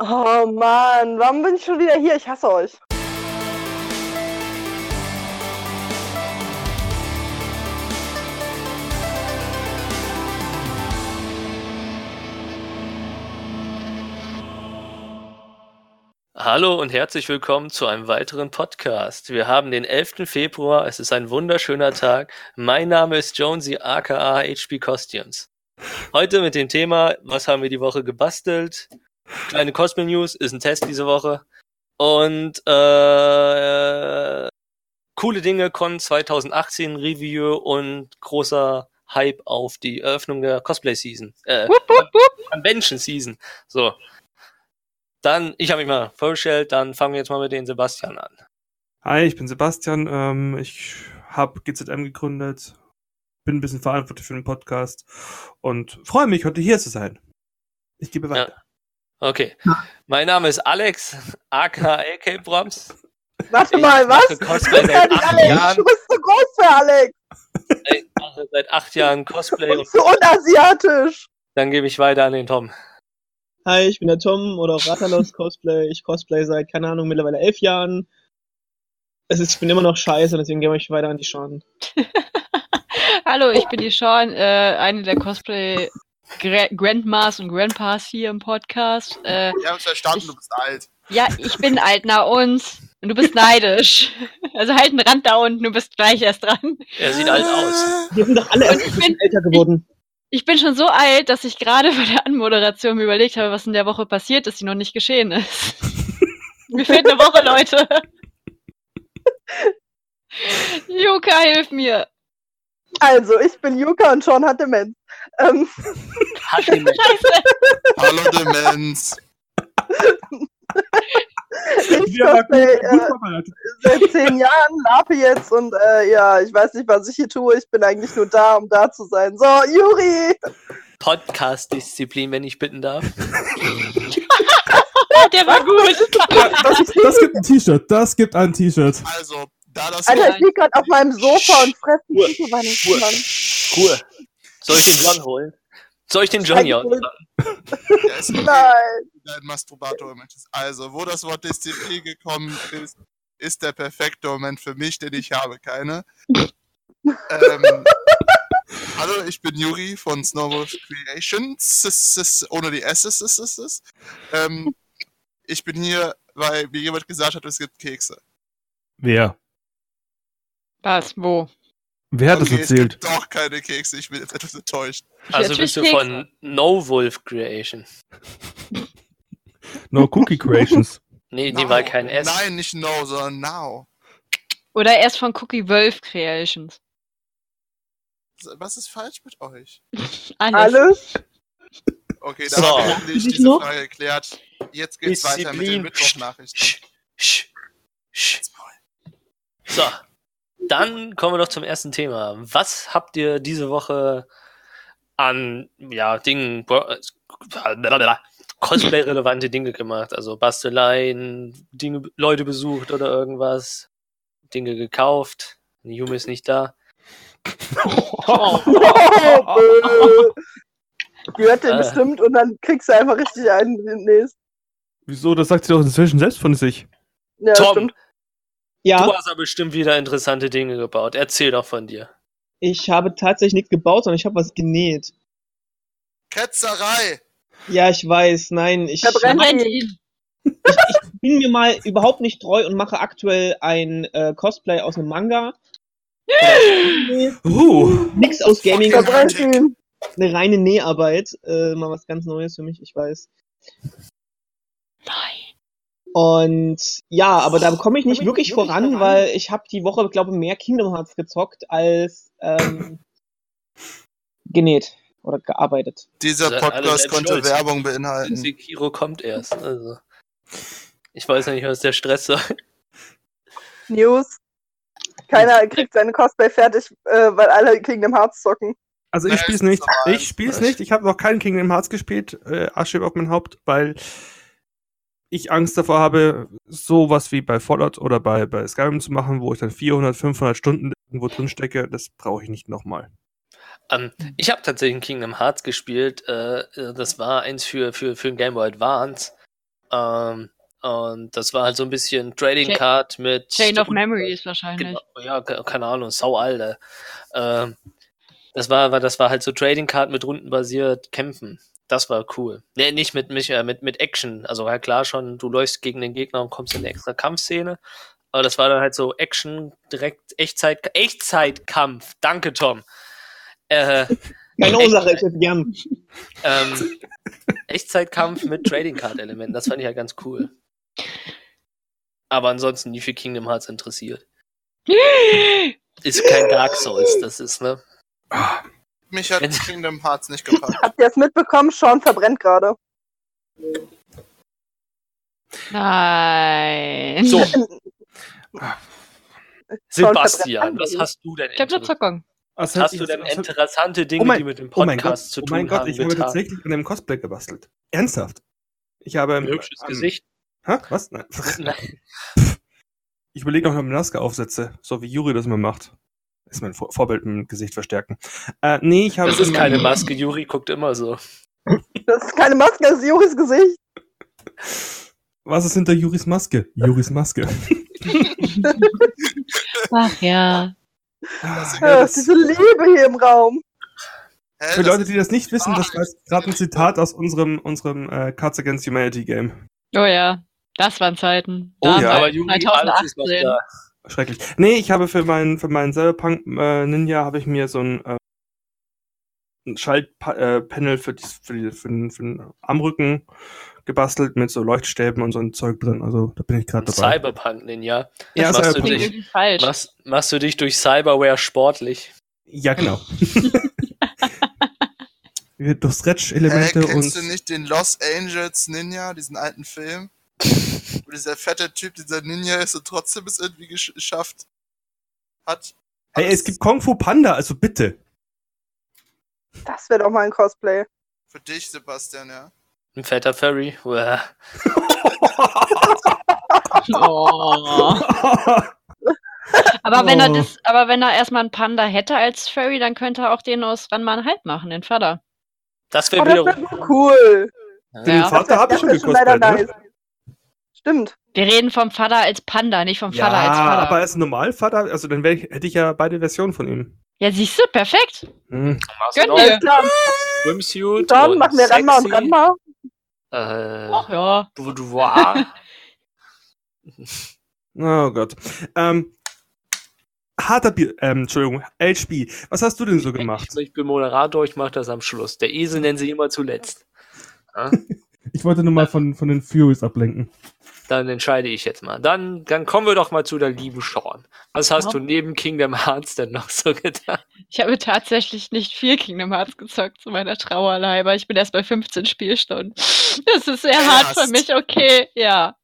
Oh Mann, warum bin ich schon wieder hier? Ich hasse euch. Hallo und herzlich willkommen zu einem weiteren Podcast. Wir haben den 11. Februar, es ist ein wunderschöner Tag. Mein Name ist Jonesy aka HP Costumes. Heute mit dem Thema, was haben wir die Woche gebastelt? Kleine Cosplay News, ist ein Test diese Woche. Und äh, coole Dinge Con 2018 Review und großer Hype auf die Eröffnung der Cosplay Season. Äh, Wupp, wupp, wupp. Convention Season. So. Dann, ich habe mich mal vorgestellt, dann fangen wir jetzt mal mit den Sebastian an. Hi, ich bin Sebastian. Ähm, ich habe GZM gegründet, bin ein bisschen verantwortlich für den Podcast und freue mich, heute hier zu sein. Ich gebe weiter. Ja. Okay. Mein Name ist Alex, aka AK Broms. Warte Ich mal, was? Cosplay Du bist seit ja nicht acht Alex, Jahren. du bist zu groß für Alex. Ich mache seit acht Jahren Cosplay Und und zu unasiatisch. dann gebe ich weiter an den Tom. Hi, ich bin der Tom oder auch Ratalos Cosplay. Ich cosplay seit, keine Ahnung, mittlerweile elf Jahren. Es ist, ich bin immer noch scheiße, deswegen gebe ich weiter an die Sean. Hallo, ich bin die Sean, äh, eine der Cosplay Gra Grandmas und Grandpas hier im Podcast. Äh, Wir haben es verstanden, Ich- du bist alt. ja, ich bin alt, na und? Und du bist neidisch. Also halt einen Rand da unten, du bist gleich erst dran. Er sieht alt aus. Wir sind doch alle erst ich ein bisschen bin- älter geworden. Ich bin schon so alt, dass ich gerade bei der Anmoderation mir überlegt habe, was in der Woche passiert ist, die noch nicht geschehen ist. mir fehlt eine Woche, Leute. Juka, hilf mir. Also, ich bin Yuka und Sean hat Demenz. Ähm, Hat. Scheiße. Hallo Demenz. ich cosplay äh, seit zehn Jahren, Lape jetzt und äh, ja, ich weiß nicht, was ich hier tue. Ich bin eigentlich nur da, um da zu sein. So, Juri! Podcast-Disziplin, wenn ich bitten darf. Der war gut. Das, das gibt ein T-Shirt. Das gibt ein T-Shirt. Also, da das Alter, ich liege gerade auf meinem Sofa und fresse die Ruhe. Mann. Ruhe. Soll ich den John holen? Soll ich den Johnny der ist Nein. ein Masturbator. Also, wo das Wort Disziplin gekommen ist, ist der perfekte Moment für mich, denn ich habe keine. ähm, hallo, ich bin Juri von Snowball Creations. Ohne die S ist es. ist es. Ähm, ich bin hier, weil mir jemand gesagt hat, es gibt Kekse. Wer? Was? Wo? Wer hat das Okay, Es erzählt? gibt doch keine Kekse. Ich bin jetzt etwas enttäuscht. Also bist du Kekse. von No Wolf Creation. No Cookie Creations. Nee, die Now. war kein S. Nein, nicht no, sondern now. Oder erst von Cookie Wolf Creations. Was ist falsch mit euch? Alles. Alles? Okay, da So. haben wir endlich diese noch? Frage geklärt. Jetzt geht's weiter mit den Disziplin. Mittwochnachrichten. Sch, sch, sch. So, dann kommen wir doch zum ersten Thema. Was habt ihr diese Woche an ja, Dingen, Cosplay-relevante Dinge gemacht? Also Basteleien, Dinge, Leute besucht oder irgendwas, Dinge gekauft. Die Yume ist nicht da. Oh. Gehört dir Äh. bestimmt und dann kriegst du einfach richtig einen demnächst. Wieso? Das sagt sie doch inzwischen selbst von sich. Ja, Tom, stimmt. Du Ja, hast aber bestimmt wieder interessante Dinge gebaut. Erzähl doch von dir. ich habe tatsächlich nichts gebaut, sondern ich habe was genäht. Ketzerei! Ja, ich weiß, nein, ich, Verbrennt Brennt ihn. ihn. bin mir mal überhaupt nicht treu und mache aktuell ein äh, Cosplay aus einem Manga. Uh. Nix aus Gaming, Verbrennt ihn. eine reine Näharbeit. Äh, mal was ganz Neues für mich, ich weiß. Und ja, aber da komme ich nicht wirklich voran, weil ich habe die Woche, glaube ich, mehr Kingdom Hearts gezockt als ähm, genäht oder gearbeitet. Dieser Podcast konnte. Werbung beinhalten. Sekiro kommt erst. Also. Ich weiß ja nicht, was der Stress soll. News. Keiner kriegt seine Cosplay fertig, äh, weil alle Kingdom Hearts zocken. Also ich spiel's nicht. Ich spiel's nicht. Ich habe noch keinen Kingdom Hearts gespielt. Äh, Asche auf mein Haupt, weil ich Angst davor habe, sowas wie bei Fallout oder bei, bei Skyrim zu machen, wo ich dann 400, 500 Stunden irgendwo drin stecke. Das brauche ich nicht nochmal. Ähm, ich habe tatsächlich ein Kingdom Hearts gespielt. Äh, äh, das war eins für, für, für den Game Boy Advance. Ähm, und das war halt so ein bisschen Trading Card mit. Chain of Memories wahrscheinlich. Genau, ja, ke- keine Ahnung, sau Alter. Ähm, das war, war, das war halt so Trading Card mit rundenbasiert kämpfen. Das war cool. Nee, nicht mit, mich, äh, mit, mit Action. Also ja klar schon, du läufst gegen den Gegner und kommst in eine extra Kampfszene. Aber das war dann halt so Action, direkt Echtzeit, Echtzeitkampf. Danke, Tom. Äh, Keine Echt? Ursache, ich hätte gern. ähm, Echtzeitkampf mit Trading Card Elementen. Das fand ich ja ganz cool. Aber ansonsten nie für Kingdom Hearts interessiert. Ist kein Dark Souls, das ist, ne? Mich hat Kingdom Hearts nicht gepackt. Habt ihr es mitbekommen? Sean verbrennt gerade. Nein. So, Sebastian, was hast du denn? Ich hab Zockung. Was Hast du denn interessante Dinge, Oh mein- die mit dem Oh mein Gott, Podcast zu oh tun mein Gott, haben? ich habe getan? tatsächlich an einem Cosplay gebastelt. Ernsthaft. Ich habe ein hübsches ähm, Gesicht. Hä? Was? Nein. Nein. Ich überlege noch, ob ich Maske aufsetze, so wie Juri das mal macht. Ist mein Vor Vorbild dem Gesicht verstärken. Äh, nee, ich habe. Das ist keine Maske, Juri guckt immer so. Das ist keine Maske, das ist Juris Gesicht. Was ist hinter Juris Maske? Juris Maske. Ach ja. Das- Ja, diese Liebe hier im Raum. Hä, Für Leute, die das nicht wissen, das war gerade ein Zitat aus unserem, unserem äh, Cards Against Humanity Game. Oh ja. Das waren Zeiten. Oh ja, Aber Juri, alles ist noch 2018. da. Schrecklich. Nee, ich habe für meinen für meinen Cyberpunk äh, Ninja habe ich mir so ein, äh, ein Schaltpanel äh, für, die, für, die, für, den, für den Armrücken gebastelt mit so Leuchtstäben und so ein Zeug drin. Also da bin ich gerade dabei. Cyberpunk Ninja. Ja, machst du Cyberpunk. Klingt dich- irgendwie falsch. Machst, machst du dich durch Cyberware sportlich? Ja, genau. Durch Stretch-Elemente und. kennst du nicht den Los Angeles Ninja, diesen alten Film? Dieser fette Typ dieser Ninja ist und trotzdem es irgendwie gesch- geschafft hat. Hey, es gibt Kung Fu Panda, also bitte. Das wäre doch mal ein Cosplay. Für dich, Sebastian, ja. Ein fetter Furry. Uah. Oh. Aber wenn er Oh. das, aber wenn er erstmal einen Panda hätte als Furry, dann könnte er auch den aus Ranman halt machen, den Vater. Das Oh, wäre das wiederum. wäre so cool. Den Ja. Vater habe ich schon wär ne? nice. Stimmt. Wir reden vom Vater als Panda, nicht vom Ja, Vater als Vater. aber als Normalvater, also dann ich, hätte ich ja beide Versionen von ihm. ja, siehst du, perfekt. Hm. Du Gönn dir. Swimsuit Dann und machen wir Ranma und. Ranma. Äh, Ach ja. Boudoir. Oh Gott. Ähm, harter Bier, ähm, Entschuldigung, HB, was hast du denn so gemacht? Ich bin Moderator, ich mache das am Schluss. Der Esel nennen sie immer zuletzt. Ja? Ich wollte nur mal von, von den Furies ablenken. Dann entscheide ich jetzt mal. Dann, dann kommen wir doch mal zu der lieben Sean. Was hast Ja. du neben Kingdom Hearts denn noch so getan? Ich habe tatsächlich nicht viel Kingdom Hearts gezockt zu meiner Trauerleiber. Ich bin erst bei 15 Spielstunden. Das ist sehr hart für mich, okay, ja.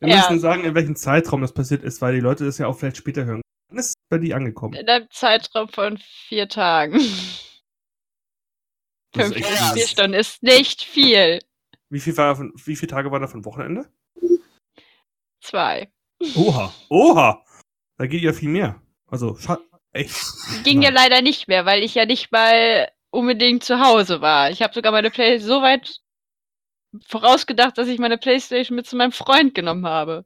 Wir Ja. müssen sagen, in welchem Zeitraum das passiert ist, weil die Leute das ja auch vielleicht später hören. Wann ist es bei dir angekommen? In einem Zeitraum von vier Tagen. Das ist 15 echt krass. Spielstunden ist nicht viel. Wie, viel war, wie viele Tage waren da von Wochenende? Zwei. Oha, oha! Da geht ja viel mehr. Also, echt. Ging ja leider nicht mehr, weil ich ja nicht mal unbedingt zu Hause war. Ich habe sogar meine Play so weit vorausgedacht, dass ich meine Playstation mit zu meinem Freund genommen habe.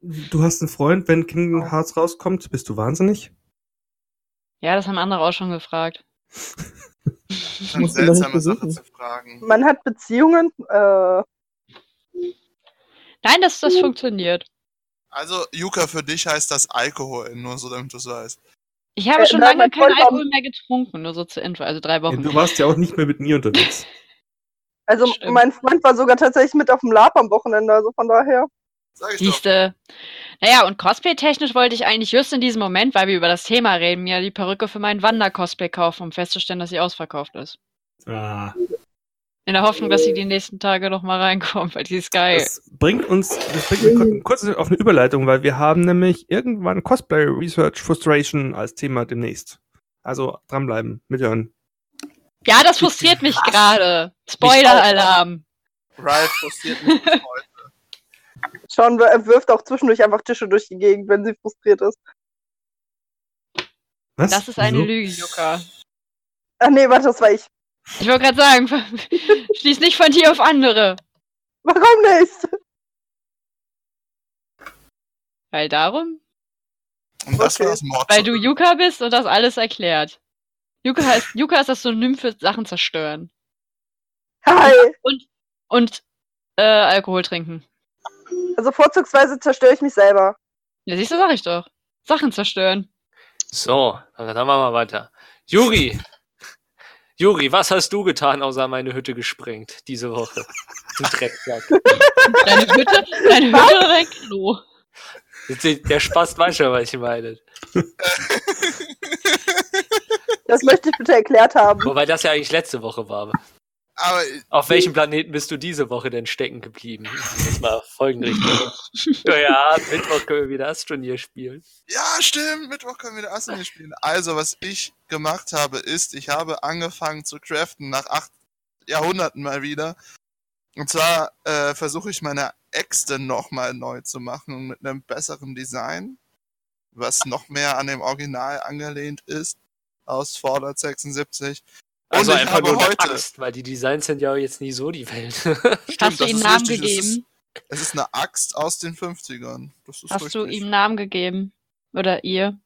Du hast einen Freund, wenn Kingdom Hearts rauskommt, bist du wahnsinnig? Ja, das haben andere auch schon gefragt. Das seltsame Sachen besuchen. zu fragen. Man hat Beziehungen. Äh, Nein, das, das funktioniert. Also, Yuka, für dich heißt das Alkohol, nur so damit du es weißt. Ich habe Äh, schon lange keinen Alkohol mehr getrunken, nur so zur Info, also drei Ja, Wochen. du warst ja auch nicht mehr mit mir unterwegs. also Stimmt. mein Freund war sogar tatsächlich mit auf dem Lab am Wochenende, also von daher. Siehste. Naja, und Cosplay-technisch wollte ich eigentlich just in diesem Moment, weil wir über das Thema reden, mir die Perücke für meinen Wander-Cosplay kaufen, um festzustellen, dass sie ausverkauft ist. Ah. In der Hoffnung, dass sie die nächsten Tage noch mal reinkommt, weil die ist geil. Das bringt uns, das bringt mich kur- kurz auf eine Überleitung, weil wir haben nämlich irgendwann Cosplay Research Frustration als Thema demnächst. Also dranbleiben, mithören. Ja, das frustriert mich gerade. Spoiler-Alarm. Ralph frustriert mich heute. Sean wir- wirft auch zwischendurch einfach Tische durch die Gegend, wenn sie frustriert ist. Was? Das ist eine? Lüge, Juka. Ach nee, warte, das war ich. Ich wollte gerade sagen, schließ nicht von dir auf andere. Warum nicht? Weil darum? Und das Okay. war das Mord. Weil du Yuka bist und das alles erklärt. Yuka heißt, Yuka ist das Synonym für Sachen zerstören. Hi. Und äh, Alkohol trinken. Also vorzugsweise zerstöre ich mich selber. Ja, siehst du, sag ich doch. Sachen zerstören. So, dann machen wir mal weiter. Juri! Juri, was hast du getan, außer meine Hütte gesprengt diese Woche? Du Drecksack. Deine Hütte, deine Hütte oder dein Klo? Der Spaß weiß schon, was ich meine. Das möchte ich bitte erklärt haben. Wobei das ja eigentlich letzte Woche war. Aber Auf welchem Planeten bist du diese Woche denn stecken geblieben? Jetzt mal folgenrichtung. ja, Mittwoch können wir wieder Astroneer spielen. ja, stimmt, Mittwoch können wir wieder Astroneer spielen. Also, was ich gemacht habe, ist, ich habe angefangen zu craften nach acht Jahrhunderten mal wieder. Und zwar äh, versuche ich meine Äxte nochmal neu zu machen mit einem besseren Design, was noch mehr an dem Original angelehnt ist aus Fallout 76. Und Also ich einfach nur eine heute, Axt, weil die Designs sind ja jetzt nie so die Welt. Stimmt, Hast du ihm Namen richtig, es ist- gegeben? Es ist eine Axt aus den 50ern. Das ist Hast richtig. du ihm Namen gegeben? Oder ihr?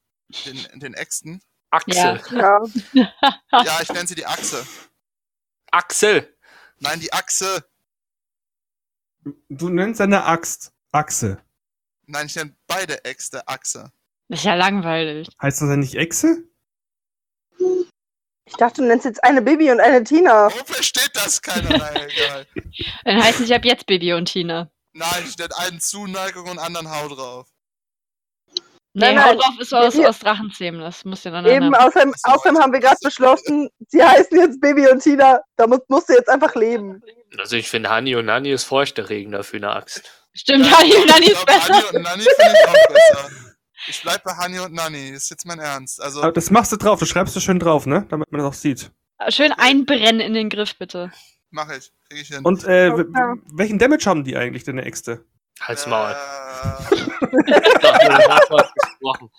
den, den Äxten? Axel. Ja. Ja, ich nenne sie die Achse. Axel! Nein, die Achse. Du nennst deine Axt Achse. Nein, ich nenne beide Äxte Achse. Das ist ja langweilig. Heißt das denn nicht Echse? Ich dachte, du nennst jetzt eine Bibi und eine Tina. Warum versteht das keiner? Nein, egal. Dann heißt nicht ab jetzt Bibi und Tina. Nein, ich nenne einen Zuneigung und anderen Hau drauf. Nee, Nein, Hau nein. drauf ist aus, Bibi- aus Drachenzähmen. Das muss ja dann Eben, außerdem, außerdem also- haben wir gerade beschlossen, sie heißen jetzt Bibi und Tina. Da musst, musst du jetzt einfach leben. Also ich finde Hani und Nani ist furchterregender für eine Axt. Stimmt, Hani und Nani ich ist glaub, besser. Hani und Nani finde ich auch besser. Ich bleib bei Hani und Nani. Ist jetzt mein Ernst. Also, Aber das machst du drauf, das schreibst du schön drauf, ne? Damit man das auch sieht. Schön einbrennen in den Griff, bitte. mach ich. Krieg ich hin. Und äh, w- welchen Damage haben die eigentlich, deine Äxte? Halt's Maul. Äh, du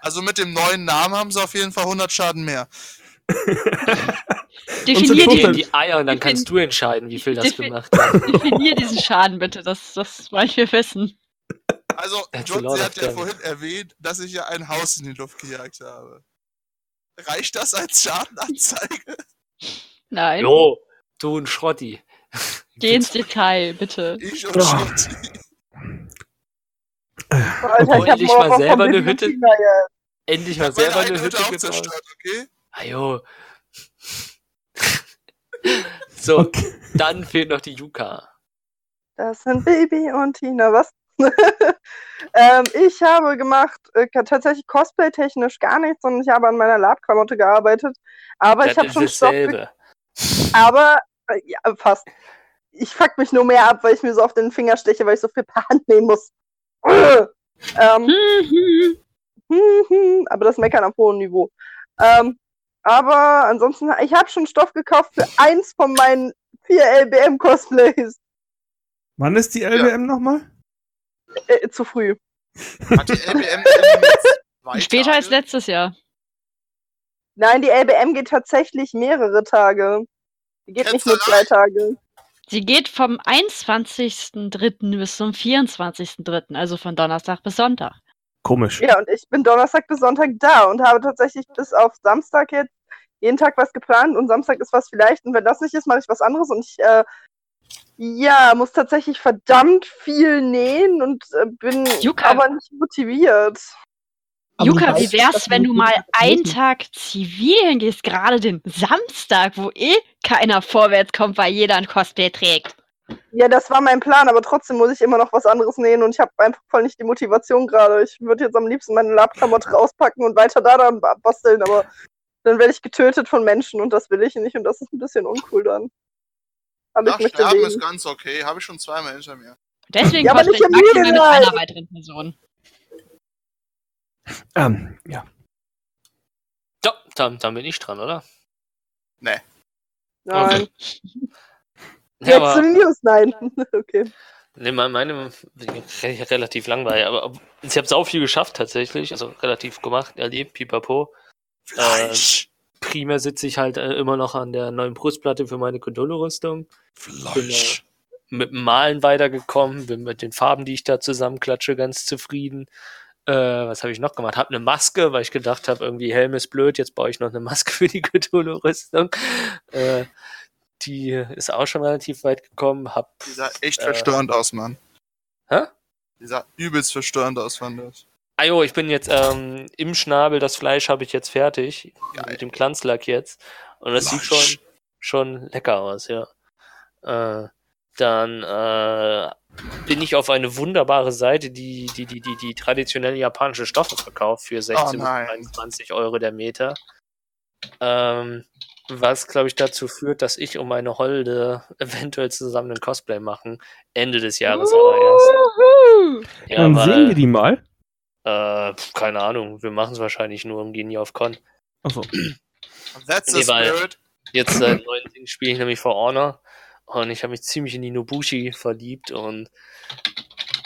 also mit dem neuen Namen haben sie auf jeden Fall 100 Schaden mehr. Definier, Die in die, Eier und dann Ich kannst du entscheiden, wie viel das ich gemacht hat. definier diesen Schaden, bitte. Das, das wollen wir wissen. Also, John, sie hat ja vorhin erwähnt, dass ich ja ein Haus in die Luft gejagt habe. Reicht das als Schadenanzeige? Nein. Jo, du ein Schrotti. Geh ins Detail, bitte. Ich und Oh. Schott. Alter, ich Horror mal selber eine und Hütte- jetzt. Endlich Ich mal selber eine eigene Hütte Hütte auch gebaut. zerstört, okay? Ajo. So, Okay. dann fehlt noch die Yuka. Das sind Bibi und Tina, was? ähm, ich habe gemacht, äh, tatsächlich Cosplay-technisch gar nichts, sondern ich habe an meiner Labklamotte gearbeitet. Aber ich das habe ist schon Stoff. dasselbe. Aber, äh, ja, fast. Ich fuck mich nur mehr ab, weil ich mir so auf den Finger steche, weil ich so viel per Hand nehmen muss. ähm, aber das Meckern auf hohem Niveau. Ähm, aber ansonsten, ich habe schon Stoff gekauft für eins von meinen vier LBM-Cosplays. Wann ist die LBM nochmal? Äh, zu früh. Hat die LBM jetzt Später als Tage? letztes Jahr. Nein, die LBM geht tatsächlich mehrere Tage. Die geht nicht nur zwei Tage. Sie geht vom 21.03. bis zum 24.03., also von Donnerstag bis Sonntag. Komisch. Ja, und ich bin Donnerstag bis Sonntag da und habe tatsächlich bis auf Samstag jetzt jeden Tag was geplant und Samstag ist was vielleicht. Und wenn das nicht ist, mache ich was anderes und ich, äh, ja, muss tatsächlich verdammt viel nähen und äh, bin Yuka. aber nicht motiviert. Aber Juka, wie wär's, wenn du mal einen Tag zivil hingehst, gerade den Samstag, wo eh keiner vorwärts kommt, weil jeder ein Cosplay trägt? Ja, das war mein Plan, aber trotzdem muss ich immer noch was anderes nähen und ich habe einfach voll nicht die Motivation gerade. Ich würde jetzt am liebsten meine Labklamotte rauspacken und weiter da dann ba- basteln, aber dann werde ich getötet von Menschen und das will ich nicht und das ist ein bisschen uncool dann. Aber Ach, ich sterben leben. ist ganz okay. Habe ich schon zweimal hinter mir. Deswegen Ja, nicht ich im maximal mit einer weiteren Person. Ähm, ja. Ja, dann, dann bin ich dran, oder? Nein. Ja, Jetzt aber zu den News, nein. okay. ne, meine, meine re- relativ langweilig, aber ob- ich habe sau viel geschafft tatsächlich, also relativ gemacht, erlebt, pipapo. Fleisch. Primär sitze ich halt äh, immer noch an der neuen Brustplatte für meine Cthulhu-Rüstung. Fleisch. mit dem Malen weitergekommen, bin mit den Farben, die ich da zusammenklatsche, ganz zufrieden. Äh, was habe ich noch gemacht? Hab eine Maske, weil ich gedacht habe, irgendwie Helm ist blöd, jetzt baue ich noch eine Maske für die Cthulhu-Rüstung. Äh, die ist auch schon relativ weit gekommen. Hab, Die sah echt Äh. verstörend aus, Mann. hä? Die sah übelst verstörend aus, fand ich. Ah jo, ich bin jetzt ähm, im Schnabel, das Fleisch habe ich jetzt fertig. Geil. Mit dem Glanzlack jetzt. Und das sieht Fleisch. schon, schon lecker aus, ja. Äh, dann äh, bin ich auf eine wunderbare Seite, die die, die, die, die traditionelle japanische Stoffe verkauft für 16 bis Oh nein. 23 Euro der Meter. Ähm, was, glaube ich, dazu führt, dass ich und meine Holde eventuell zusammen ein Cosplay machen. Ende des Jahres aber erst. Ja, Dann sehen wir die mal. Äh, keine Ahnung, wir machen es wahrscheinlich nur und gehen nie auf Con. Achso. That's the spirit. Jetzt seit neuen Ding spiele ich nämlich For Honor und ich habe mich ziemlich in die Nobushi verliebt und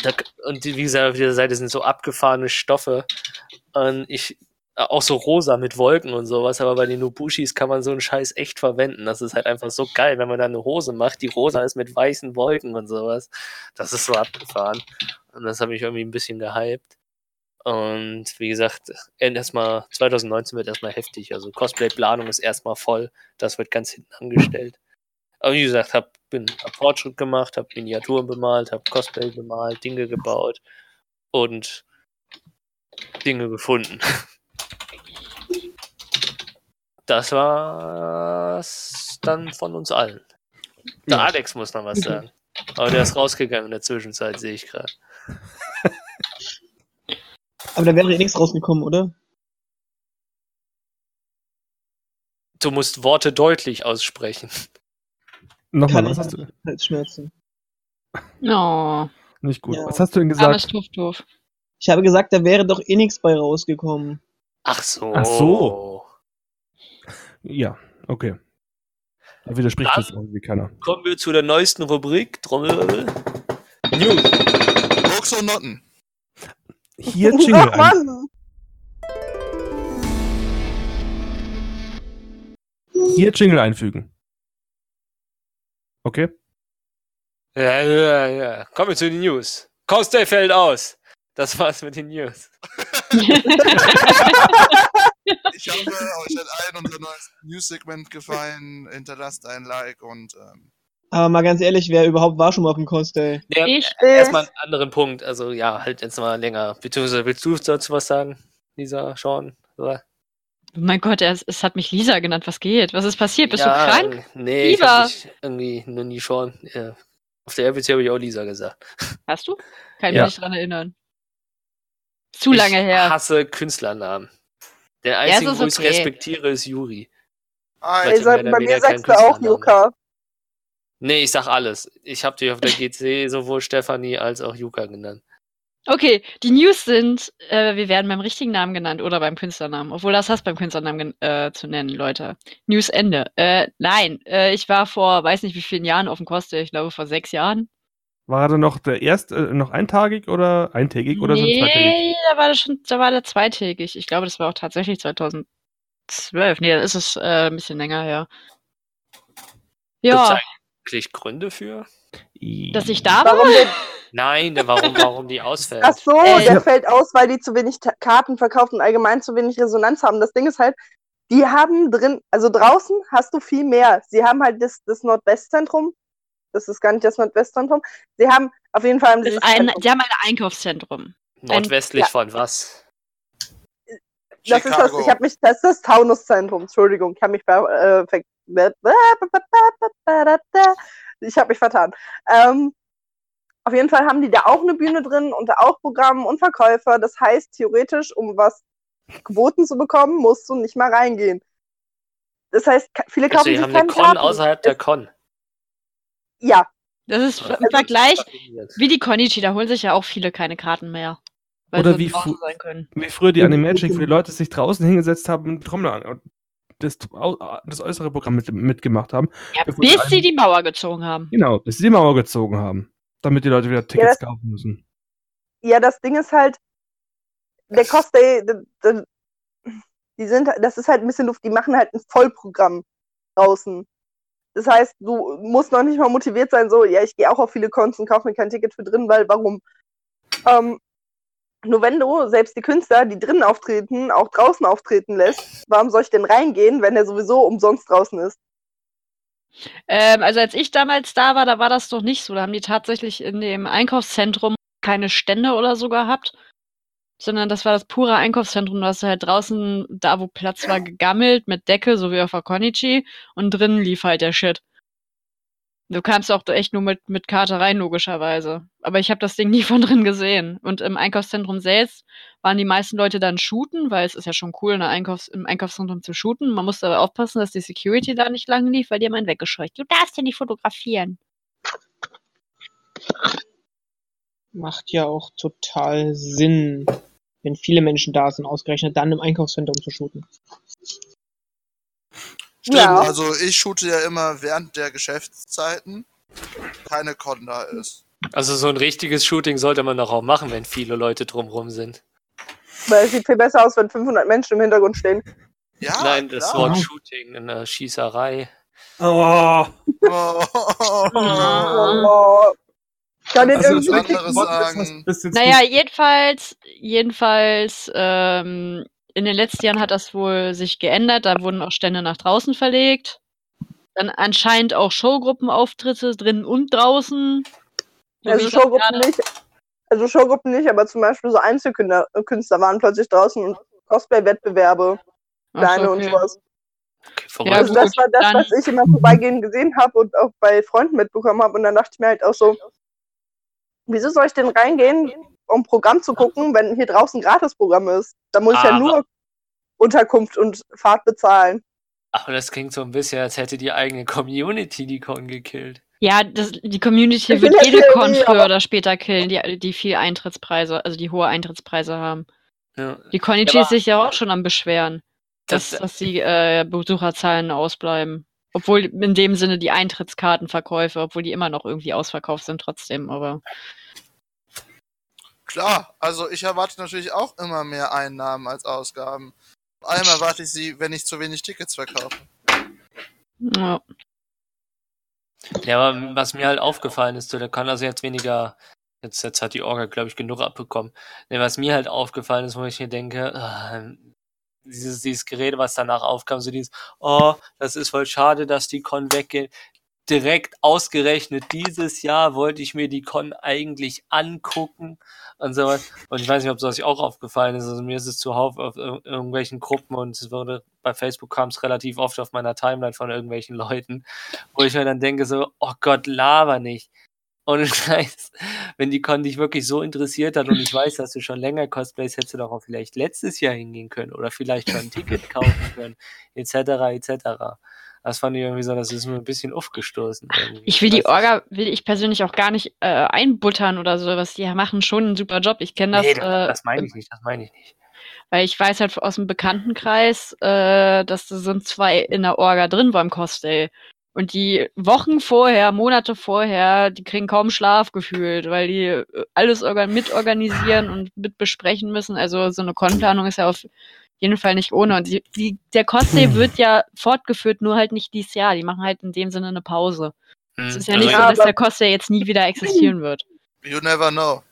da, und die, wie gesagt, auf dieser Seite sind so abgefahrene Stoffe und ich äh, auch so rosa mit Wolken und sowas, aber bei den Nobushis kann man so einen Scheiß echt verwenden. Das ist halt einfach so geil, wenn man da eine Hose macht, die rosa ist mit weißen Wolken und sowas. Das ist so abgefahren. Und das hat mich irgendwie ein bisschen gehypt. Und wie gesagt, erstmal 2019 wird erstmal heftig. Also Cosplay-Planung ist erstmal voll. Das wird ganz hinten angestellt. Aber wie gesagt, hab, bin, hab Fortschritt gemacht, hab Miniaturen bemalt, hab Cosplay bemalt, Dinge gebaut und Dinge gefunden. Das war's dann von uns allen. Der Ja. Alex muss noch was sagen. Aber der ist rausgegangen in der Zwischenzeit, sehe ich gerade. Aber da wäre eh nichts rausgekommen, oder? Du musst Worte deutlich aussprechen. Nochmal, Kann was ich hast du? Halsschmerzen. Oh, Nicht gut. Ja. Was hast du denn armes gesagt? Tuftuf. Ich habe gesagt, da wäre doch eh nichts bei rausgekommen. Ach so. Ach so. Ja, okay. Da widerspricht Dann- das irgendwie keiner. Kommen wir zu der neuesten Rubrik. Trommelwirbel. News. Books und Noten. Hier Jingle Ach ein. Mann! Hier Jingle einfügen. Okay? Ja, ja, ja. Kommen wir zu den News. Costa fällt aus. Das war's mit den News. Ich hoffe, euch hat allen unser neues News-Segment gefallen. Hinterlasst ein Like und ähm, Aber mal ganz ehrlich, wer überhaupt war schon mal auf dem Cosplay? Ja, Ich, Erstmal einen anderen Punkt. Also ja, halt jetzt mal länger. Beziehungsweise willst du dazu was sagen, Lisa, Sean? Oder? Oh mein Gott, es, es hat mich Lisa genannt. Was geht? Was ist passiert? Bist Ja, du krank? äh, Nee, ich Lieber. hab mich irgendwie noch nie Sean. Ja. Auf der RBC habe ich auch Lisa gesagt. Hast du? Kann ich Ja. mich nicht dran erinnern. Zu lange ich her. hasse Künstlernamen. Der Ja, einzige, ist wo ich okay. respektiere, ist Juri. Ich mir bei mir sagst du auch Yuka. Nee, ich sag alles. Ich habe dich auf der GC sowohl Stefanie als auch Juka genannt. Okay, die News sind, äh, wir werden beim richtigen Namen genannt oder beim Künstlernamen. Obwohl das hast beim Künstlernamen äh, zu nennen, Leute. News Ende. Äh, nein, äh, ich war vor, weiß nicht wie vielen Jahren auf dem Coste, ich glaube vor sechs Jahren. War da noch der erst äh, noch eintagig oder eintägig oder schon zweitägig? nee, da war das schon, da war der zweitägig. Ich glaube, das war auch tatsächlich 2012. Nee, da ist es äh, ein bisschen länger her. Ja, eigentlich Gründe für? dass ich da war. Nein, der- warum, warum die ausfällt. ach so, Ey. der fällt aus, weil die zu wenig Ta- Karten verkaufen und allgemein zu wenig Resonanz haben. Das Ding ist halt, die haben drin, also draußen hast du viel mehr. Sie haben halt das, das Nordwestzentrum. Das ist gar nicht das Nordwestzentrum. Sie haben auf jeden Fall haben sie Das ist dieses ein, die haben ein Einkaufszentrum. Nordwestlich ja. von was? Das ist das, Chicago. ich habe mich, das ist das Taunuszentrum, Entschuldigung, ich habe mich bei, äh, ver ich habe mich vertan. Ähm, auf jeden Fall haben die da auch eine Bühne drin und da auch Programm und Verkäufer. Das heißt, theoretisch, um was geboten zu bekommen, musst du nicht mal reingehen. Das heißt, viele Also, kaufen die sich haben eine keine Con Karten. außerhalb der Con. Ja, Das ist im Vergleich wie die Konichi, da holen sich ja auch viele keine Karten mehr. Weil Oder sie wie können. Wie früher die Animagic, wo die Leute sich draußen hingesetzt haben und Trommel an das, au- das äußere Programm mit, mitgemacht haben. Ja, bis sie die Mauer gezogen haben. Genau, bis sie die Mauer gezogen haben. Damit die Leute wieder Tickets kaufen müssen. ja, das Ding ist halt, der d- die sind, das ist halt ein bisschen Luft, die machen halt ein Vollprogramm draußen. Das heißt, du musst noch nicht mal motiviert sein, so, ja, ich gehe auch auf viele Cons und kaufe mir kein Ticket für drin, weil warum? Ähm, nur wenn du selbst die Künstler, die drinnen auftreten, auch draußen auftreten lässt, warum soll ich denn reingehen, wenn der sowieso umsonst draußen ist? Ähm, also als ich damals da war, da war das doch nicht so. Da haben die tatsächlich in dem Einkaufszentrum keine Stände oder so gehabt, sondern das war das pure Einkaufszentrum. Du hast halt draußen, da wo Platz war, gegammelt mit Decke, so wie auf der Konichi, und drinnen lief halt der Shit. Du kamst auch echt nur mit, mit Karte rein, logischerweise. Aber ich habe das Ding nie von drin gesehen. Und im Einkaufszentrum selbst waren die meisten Leute dann shooten, weil es ist ja schon cool, der Einkaufs-, im Einkaufszentrum zu shooten. Man musste aber aufpassen, dass die Security da nicht lang lief, weil die haben einen weggescheucht. Du darfst ja nicht fotografieren. Macht ja auch total Sinn, wenn viele Menschen da sind, ausgerechnet dann im Einkaufszentrum zu shooten. Stimmt, Ja. also ich shoote ja immer während der Geschäftszeiten. Keine Con da ist. Also so ein richtiges Shooting sollte man doch auch machen, wenn viele Leute drumrum sind. Weil es sieht viel besser aus, wenn 500 Menschen im Hintergrund stehen. Ja, Nein, das klar. Wort Shooting in der Schießerei. Oh, Oh, Oh. Kann den Also, irgendwie anderes sagen. Naja, jedenfalls, jedenfalls, ähm, in den letzten Jahren hat das wohl sich geändert. Da wurden auch Stände nach draußen verlegt. Dann anscheinend auch Showgruppenauftritte drinnen und draußen. So Also Showgruppen nicht. Also Showgruppen nicht, aber zum Beispiel so Einzelkünstler Künstler waren plötzlich draußen und Cosplay-Wettbewerbe, so, kleine und okay. sowas. Okay, Ja, also das gut, war das, dann- was ich immer vorbeigehend gesehen habe und auch bei Freunden mitbekommen habe. Und dann dachte ich mir halt auch so, wieso soll ich denn reingehen, um Programm zu gucken, wenn hier draußen Gratisprogramm ist? Da muss ich ja Aber- nur Unterkunft und Fahrt bezahlen. Aber das klingt so ein bisschen, als hätte die eigene Community die Con gekillt. Ja, das, die Community Ich wird jede Con früher aber- oder später killen, die, die viel Eintrittspreise, also die hohe Eintrittspreise haben. Ja. Die Ja, ist sich ja auch schon am Beschweren, dass, Das, dass die äh, Besucherzahlen ausbleiben. Obwohl in dem Sinne die Eintrittskartenverkäufe, obwohl die immer noch irgendwie ausverkauft sind trotzdem, aber Klar, also ich erwarte natürlich auch immer mehr Einnahmen als Ausgaben. Vor allem erwarte ich sie, wenn ich zu wenig Tickets verkaufe. ja. ja, aber was mir halt aufgefallen ist, so, da kann also jetzt weniger, jetzt, jetzt hat die Orga, glaube ich, genug abbekommen. Nee, was mir halt aufgefallen ist, wo ich mir denke, ah, dieses, dieses Gerede, was danach aufkam, so dieses, oh, das ist voll schade, dass die Con weggehen. Direkt ausgerechnet dieses Jahr wollte ich mir die Con eigentlich angucken und so was. Und ich weiß nicht, ob euch auch aufgefallen ist. Also mir ist es zuhauf auf ir irgendwelchen Gruppen und es wurde bei Facebook kam es relativ oft auf meiner Timeline von irgendwelchen Leuten, wo ich mir dann denke so, oh Gott, laber nicht. Und Scheiß, wenn die Con dich wirklich so interessiert hat und ich weiß, dass du schon länger Cosplays, hättest du doch auch vielleicht letztes Jahr hingehen können oder vielleicht schon ein Ticket kaufen können, etc., etc. Das fand ich irgendwie so, das ist mir ein bisschen aufgestoßen. Irgendwie. Ich will die. Orga, will ich persönlich auch gar nicht äh, einbuttern oder so, was die machen schon einen super Job. Ich kenne das, nee, das, äh, das meine ich nicht, das meine ich nicht. weil ich weiß halt aus dem Bekanntenkreis, äh, dass da sind zwei in der Orga drin beim Cosplay. Und die Wochen vorher, Monate vorher, die kriegen kaum Schlaf gefühlt, weil die äh, alles organ mitorganisieren und mit besprechen müssen. Also so eine Konplanung ist ja auf jeden Fall nicht ohne. Und die, die, der Cosplay Hm. wird ja fortgeführt, nur halt nicht dieses Jahr. Die machen halt in dem Sinne eine Pause. Es Hm, ist ja also nicht ich- so, dass der Cosplay jetzt nie wieder existieren wird. You never know.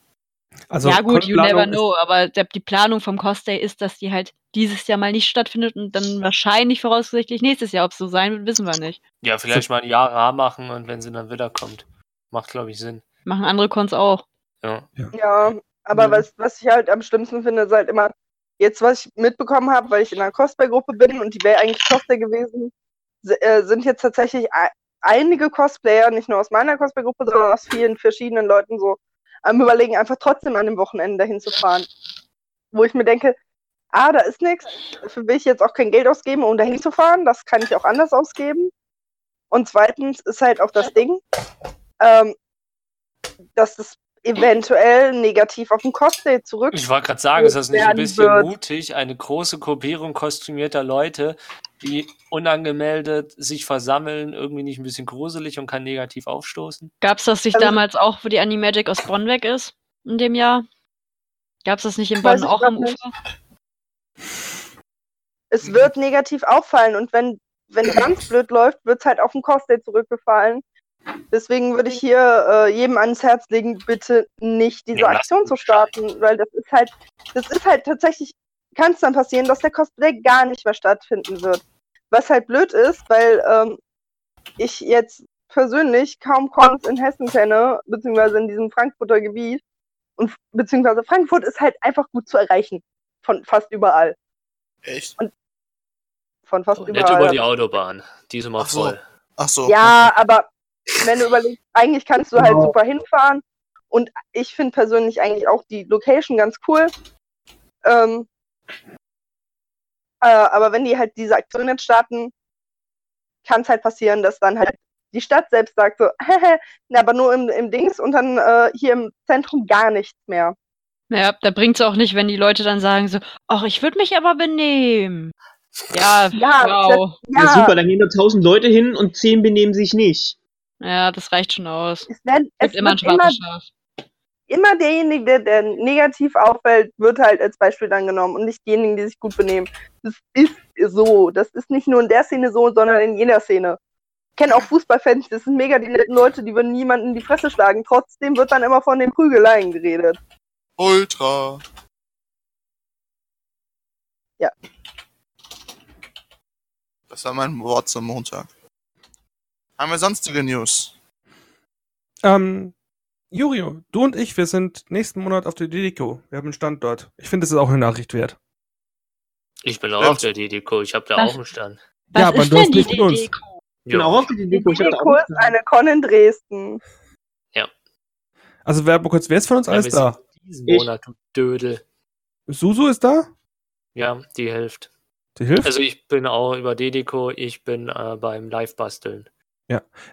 Also ja gut, you never know, aber der, die Planung vom Cosplay ist, dass die halt dieses Jahr mal nicht stattfindet und dann wahrscheinlich voraussichtlich nächstes Jahr. Ob es so sein wird, wissen wir nicht. Ja, vielleicht mal ein Jahr rar machen und wenn sie dann wiederkommt. Macht, glaube ich, Sinn. Machen andere Cons auch. Ja. Ja, aber Ja. was, was ich halt am schlimmsten finde, ist halt immer, jetzt was ich mitbekommen habe, weil ich in einer Cosplay-Gruppe bin und die wäre eigentlich Cosplay gewesen, äh, sind jetzt tatsächlich ei- einige Cosplayer, nicht nur aus meiner Cosplay-Gruppe, sondern aus vielen verschiedenen Leuten so am überlegen, einfach trotzdem an dem Wochenende dahin zu fahren. Wo ich mir denke, ah, da ist nichts, dafür will ich jetzt auch kein Geld ausgeben, um dahin zu fahren, das kann ich auch anders ausgeben. Und zweitens ist halt auch das Ding, ähm, dass das eventuell negativ auf den Cosplay zurück. Ich wollte gerade sagen, ist das nicht ein bisschen wird. mutig, eine große Gruppierung kostümierter Leute, die unangemeldet sich versammeln, irgendwie nicht ein bisschen gruselig und kann negativ aufstoßen? Gab's das nicht Also- damals auch, wo die Animagic aus Bonn weg ist? In dem Jahr? Gab's das nicht in Bonn auch am nicht. Ufer? Es wird negativ auffallen und wenn wenn ganz blöd läuft, wird es halt auf den Cost Day zurückgefallen. Deswegen würde ich hier äh, jedem ans Herz legen, bitte nicht diese Ja, Aktion zu starten, weil das ist halt, das ist halt tatsächlich, kann es dann passieren, dass der Cosplay gar nicht mehr stattfinden wird. Was halt blöd ist, weil ähm, ich jetzt persönlich kaum Cons in Hessen kenne, beziehungsweise in diesem Frankfurter Gebiet. Und beziehungsweise Frankfurt ist halt einfach gut zu erreichen. Von fast überall. Echt? Von fast Nicht überall. über die Autobahn. Die ist immer Ach so. voll. Ach so. Ja, aber wenn du überlegst, eigentlich kannst du halt super hinfahren. Und ich finde persönlich eigentlich auch die Location ganz cool. Ähm, äh, aber wenn die halt diese Aktion jetzt starten, kann es halt passieren, dass dann halt die Stadt selbst sagt so, na, aber nur im, im Dings und dann äh, hier im Zentrum gar nichts mehr. Ja, da bringt's auch nicht, wenn die Leute dann sagen so, ach, ich würde mich aber benehmen. Ja, Ja, wow. Ja, super, dann gehen da tausend Leute hin und zehn benehmen sich nicht. Ja, das reicht schon aus. Es, werden, es Gibt immer ein wird immer, immer derjenige, der, der negativ auffällt, wird halt als Beispiel dann genommen und nicht diejenigen, die sich gut benehmen. Das ist so. Das ist nicht nur in der Szene so, sondern in jeder Szene. Ich kenne auch Fußballfans, das sind mega die netten Leute, die würden niemanden in die Fresse schlagen. Trotzdem wird dann immer von den Prügeleien geredet. Ultra. Ja. Das war mein Wort zum Montag. Haben wir sonstige News? Ähm, Jurio, du und ich, wir sind nächsten Monat auf der Didiko. Wir haben einen Stand dort. Ich finde, das ist auch eine Nachricht wert. Ich bin auch Ja. auf der Didiko. Ich habe da Was? auch einen Stand. Was Ja, aber ist du hast denn die nicht mit uns. Deko? Ich bin auch auf die Die Deko. Ich hab da Deko auch ist eine Con in Dresden. Also, wer kurz, wer ist von uns Ja, alles da? Diesen Ich. Monat, du Dödel. Susu ist da? Ja, die hilft. Die hilft? Also ich bin auch über Dedeko, ich bin äh, beim Live-Basteln.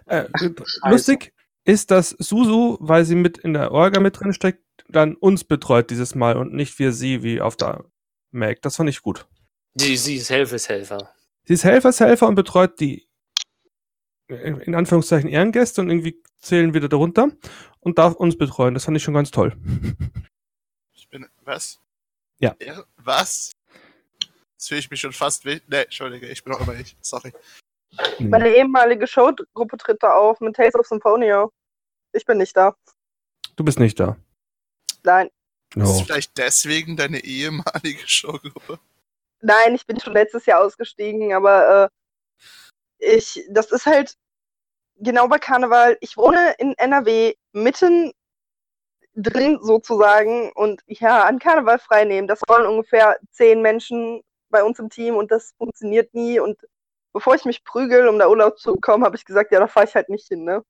Äh, lustig ist, dass Susu, weil sie mit in der Orga mit drin steckt, dann uns betreut dieses Mal und nicht wir sie wie auf der Mac. Das fand ich gut. Sie, sie ist Helfeshelfer. Sie ist Helfershelfer und betreut die in Anführungszeichen Ehrengäste und irgendwie zählen wieder darunter und darf uns betreuen. Das fand ich schon ganz toll. Ich bin. Was? Ja. Was? Jetzt fühle ich mich schon fast. Nee, Entschuldige, ich bin auch immer ich. Sorry. Meine ehemalige Showgruppe tritt da auf mit Tales of Symphonia. Ich bin nicht da. Du bist nicht da. Nein. Ist No. vielleicht deswegen deine ehemalige Showgruppe? Nein, ich bin schon letztes Jahr ausgestiegen, aber äh, ich, das ist halt genau bei Karneval. Ich wohne in NRW mitten drin sozusagen und ja, an Karneval frei nehmen. Das wollen ungefähr zehn Menschen bei uns im Team und das funktioniert nie. Und bevor ich mich prügel, um da Urlaub zu bekommen, habe ich gesagt, ja, da fahre ich halt nicht hin, ne?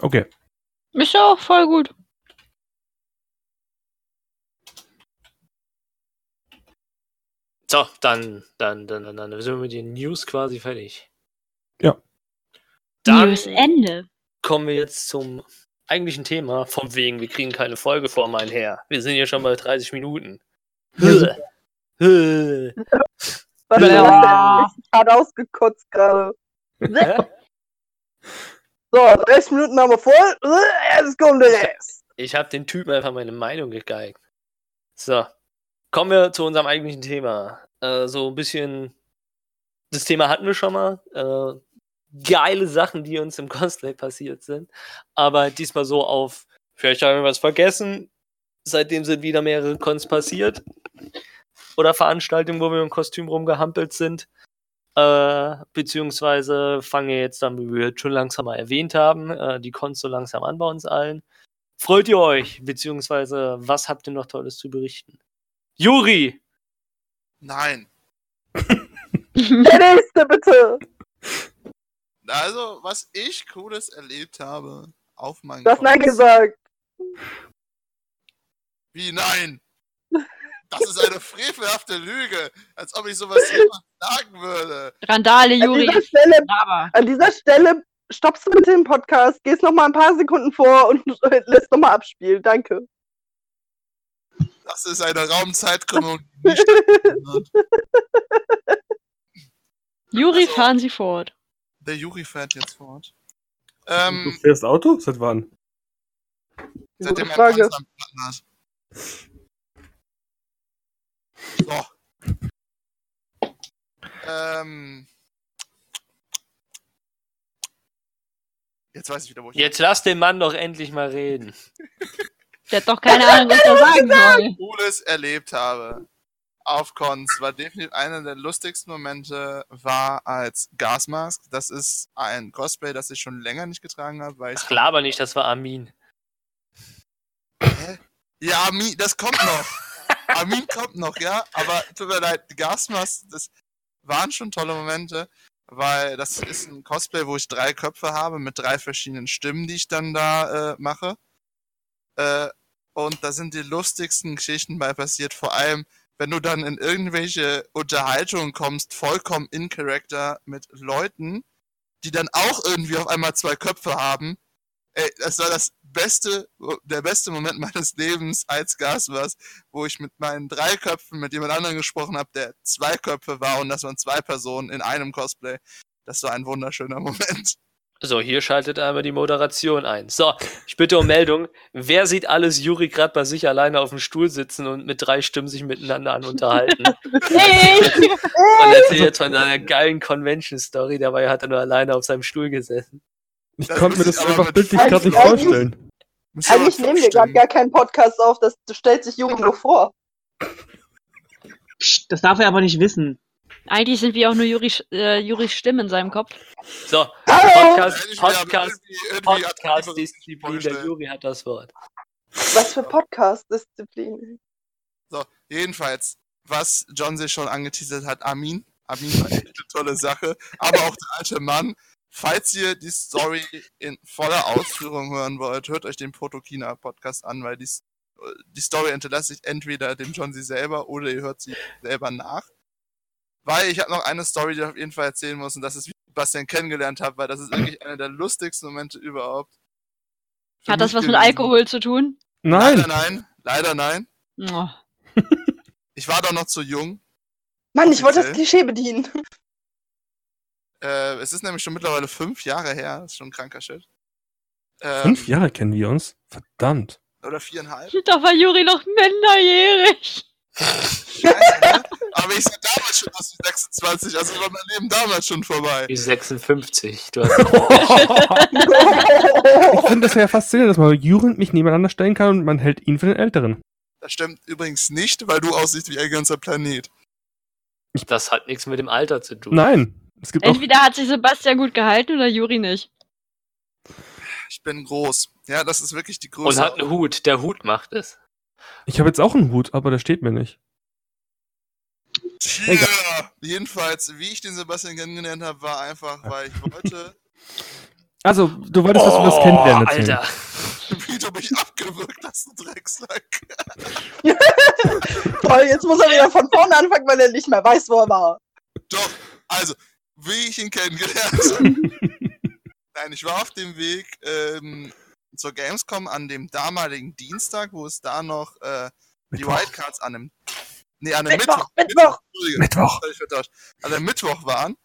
Okay. Ist ja auch voll gut. So, dann, dann, dann, dann, dann sind wir mit den News quasi fertig. Ja. Dann News Ende. kommen wir jetzt zum eigentlichen Thema. Vom wegen, wir kriegen keine Folge vor mein Herr. Wir sind hier schon bei 30 Minuten. Ja. Was hart ausgekotzt gerade. So, 30 Minuten haben wir voll. Jetzt kommt der Rest. Ich habe den Typen einfach meine Meinung gegeigt. So, kommen wir zu unserem eigentlichen Thema. Äh, so ein bisschen, das Thema hatten wir schon mal. Äh, geile Sachen, die uns im Cosplay passiert sind. Aber diesmal so auf, vielleicht haben wir was vergessen. Seitdem sind wieder mehrere Cons passiert. Oder Veranstaltungen, wo wir im Kostüm rumgehampelt sind. Äh, beziehungsweise fangen wir jetzt dann, wie wir jetzt schon langsam mal erwähnt haben, äh, die Cons so langsam an bei uns allen. Freut ihr euch? Beziehungsweise, was habt ihr noch Tolles zu berichten? Juri! Nein. Der nächste, bitte. Also, was ich Cooles erlebt habe auf meinen Du hast Nein gesagt. Wie nein? Das ist eine frevelhafte Lüge, als ob ich sowas jemand sagen würde. Randale, An Juri. dieser, Stelle, an dieser Stelle stoppst du bitte den Podcast, gehst noch mal ein paar Sekunden vor und lässt noch mal abspielen. Danke. Das ist eine Raumzeitkrümmung. Juri, Also- fahren Sie fort. Der Juri fährt jetzt fort. Du Ähm, fährst Auto? Seit wann? seitdem er Frage. Panzer hat. So. Ähm. Jetzt weiß ich wieder, wo ich. Jetzt lass den Mann doch endlich mal reden. Der hat doch keine Ahnung, was er sagen soll. Cooles erlebt habe auf Cons war definitiv einer der lustigsten Momente war als Gasmask. Das ist ein Cosplay, das ich schon länger nicht getragen habe, weil ich Ach, laber nicht, das war Armin. Hä? Ja, Armin, das kommt noch. Armin kommt noch, ja, aber tut mir leid, Gasmask, das waren schon tolle Momente, weil das ist ein Cosplay, wo ich drei Köpfe habe mit drei verschiedenen Stimmen, die ich dann da äh, mache. Äh, und da sind die lustigsten Geschichten bei passiert, vor allem wenn du dann in irgendwelche Unterhaltungen kommst, vollkommen in Character mit Leuten, die dann auch irgendwie auf einmal zwei Köpfe haben. Ey, das war das beste, der beste Moment meines Lebens als Gaswas, wo ich mit meinen drei Köpfen mit jemand anderem gesprochen habe, der zwei Köpfe war und das waren zwei Personen in einem Cosplay. Das war ein wunderschöner Moment. So, hier schaltet einmal die Moderation ein. So, ich bitte um Meldung. Wer sieht alles Juri gerade bei sich alleine auf dem Stuhl sitzen und mit drei Stimmen sich miteinander an unterhalten? Ich! und erzählt jetzt von seiner geilen Convention-Story. Dabei hat er nur alleine auf seinem Stuhl gesessen. Ich Das konnte mir das einfach bildlich gerade nicht vorstellen. Eigentlich nehmen wir gar, vorstellen. gar keinen Podcast auf, das stellt sich Juri nur vor. Psst, das darf er aber nicht wissen. Eigentlich sind wir auch nur Juris, äh, Juris Stimme in seinem Kopf. So, Hallo! Podcast, Podcast, Podcast-Disziplin. Der. Juri hat das Wort. Was für Podcast-Disziplin. So, jedenfalls, was John sich schon angeteasert hat, Armin. Armin war echt eine tolle Sache. Aber auch der alte Mann. Falls ihr die Story in voller Ausführung hören wollt, hört euch den Protokina Podcast an, weil die, die Story hinterlasse ich entweder dem John sie selber oder ihr hört sie selber nach. Weil ich habe noch eine Story, die ich auf jeden Fall erzählen muss, und das ist, wie ich Bastian kennengelernt habe, weil das ist wirklich einer der lustigsten Momente überhaupt. Hat das was mit gewesen. Alkohol zu tun? Leider Nein! nein, leider nein. Oh. Ich war doch noch zu jung. Mann, ich wollte das. Klischee bedienen. Äh, es ist nämlich schon mittlerweile fünf Jahre her. Das ist schon ein kranker Shit. Ähm, Fünf Jahre kennen wir uns? Verdammt. Oder viereinhalb. Da war Juri noch minderjährig. Scheiße? Aber ich sah damals schon aus wie 26, also war mein Leben damals schon vorbei. Die 56. Du hast Ich finde das ja faszinierend, dass man Juri und mich nebeneinander stellen kann und man hält ihn für den Älteren. Das stimmt übrigens nicht, weil du aussiehst wie ein ganzer Planet. das hat nichts mit dem Alter zu tun. Nein. Es gibt auch. Entweder hat sich Sebastian gut gehalten oder Juri nicht. Ich bin groß. Ja, das ist wirklich die Und Größe. hat einen Hut. Der Hut macht es. Ich habe jetzt auch einen Hut, aber der steht mir nicht. Tja, jedenfalls, wie ich den Sebastian kennengelernt habe, war einfach, weil ich wollte, Also, du wolltest was über das Kennenlernen erzählen. Alter. wie du mich abgewürgt hast, du Drecksack. Toll, jetzt muss er wieder von vorne anfangen, weil er nicht mehr weiß, wo er war. Doch, also, wie ich ihn kennengelernt habe. Nein, ich war auf dem Weg ähm, zur Gamescom an dem damaligen Dienstag, wo es da noch äh, die. Wildcards an dem. Nee, an dem Mittwoch, Mittwoch. Mittwoch. Mittwoch. An dem Mittwoch waren.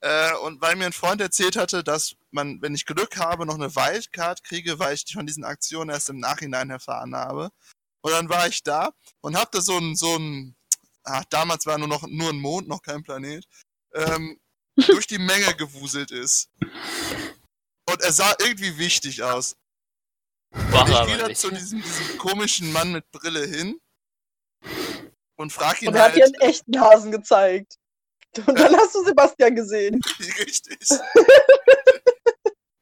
Äh, und weil mir ein Freund erzählt hatte, dass man, wenn ich Glück habe, noch eine Wildcard kriege, weil ich von diesen Aktionen erst im Nachhinein erfahren habe. Und dann war ich da und hab da so ein, so ein, ach, damals war nur noch nur ein Mond, noch kein Planet, ähm, durch die Menge gewuselt ist. Und er sah irgendwie wichtig aus. War ich er gehe aber da nicht. zu diesem, diesem komischen Mann mit Brille hin und frag ihn Und er hat halt, dir einen echten Hasen gezeigt. Und dann hast du Sebastian gesehen. Richtig.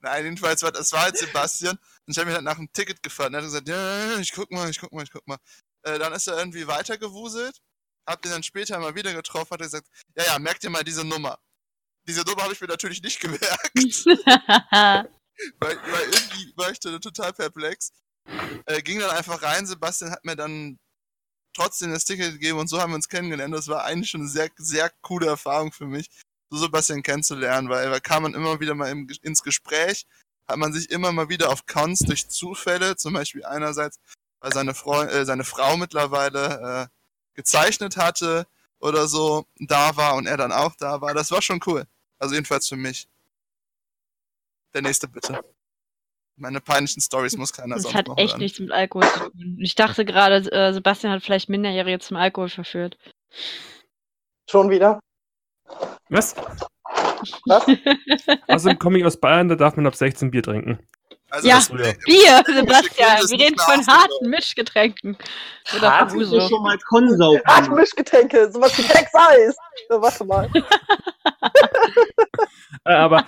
Nein, jedenfalls war das war halt Sebastian und ich habe mich halt nach dem Ticket gefahren. Er hat gesagt, ja, ich guck mal, ich guck mal, ich guck mal. Äh, dann ist er irgendwie weitergewuselt, hab den dann später mal wieder getroffen, hat er gesagt, ja, ja, merk dir mal diese Nummer. Diese Nummer habe ich mir natürlich nicht gemerkt, weil, weil irgendwie war ich da total perplex. Äh, ging dann einfach rein, Sebastian hat mir dann trotzdem das Ticket gegeben und so haben wir uns kennengelernt. Das war eigentlich schon eine sehr, sehr coole Erfahrung für mich, so Sebastian kennenzulernen, weil da kam man immer wieder mal im, ins Gespräch, hat man sich immer mal wieder auf Cons durch Zufälle, zum Beispiel einerseits, weil seine, Frau, äh, seine Frau mittlerweile äh, gezeichnet hatte oder so, da war und er dann auch da war. Das war schon cool. Also jedenfalls für mich. Der nächste bitte. Meine peinlichen Stories muss keiner Das sonst hat noch echt hören. nichts mit Alkohol zu tun. Ich dachte gerade, äh, Sebastian hat vielleicht Minderjährige zum Alkohol verführt. Schon wieder. Was? Was? Außerdem komme ich aus Bayern, da darf man ab 16 Bier trinken. Also Ja. das Bier, Sebastian. Ist Wir reden von harten Mischgetränken. Oder Hart? von Hast du Uso. schon mal Konsau? Ach, Mischgetränke, sowas wie Dreckseis. So, warte mal. Äh, aber,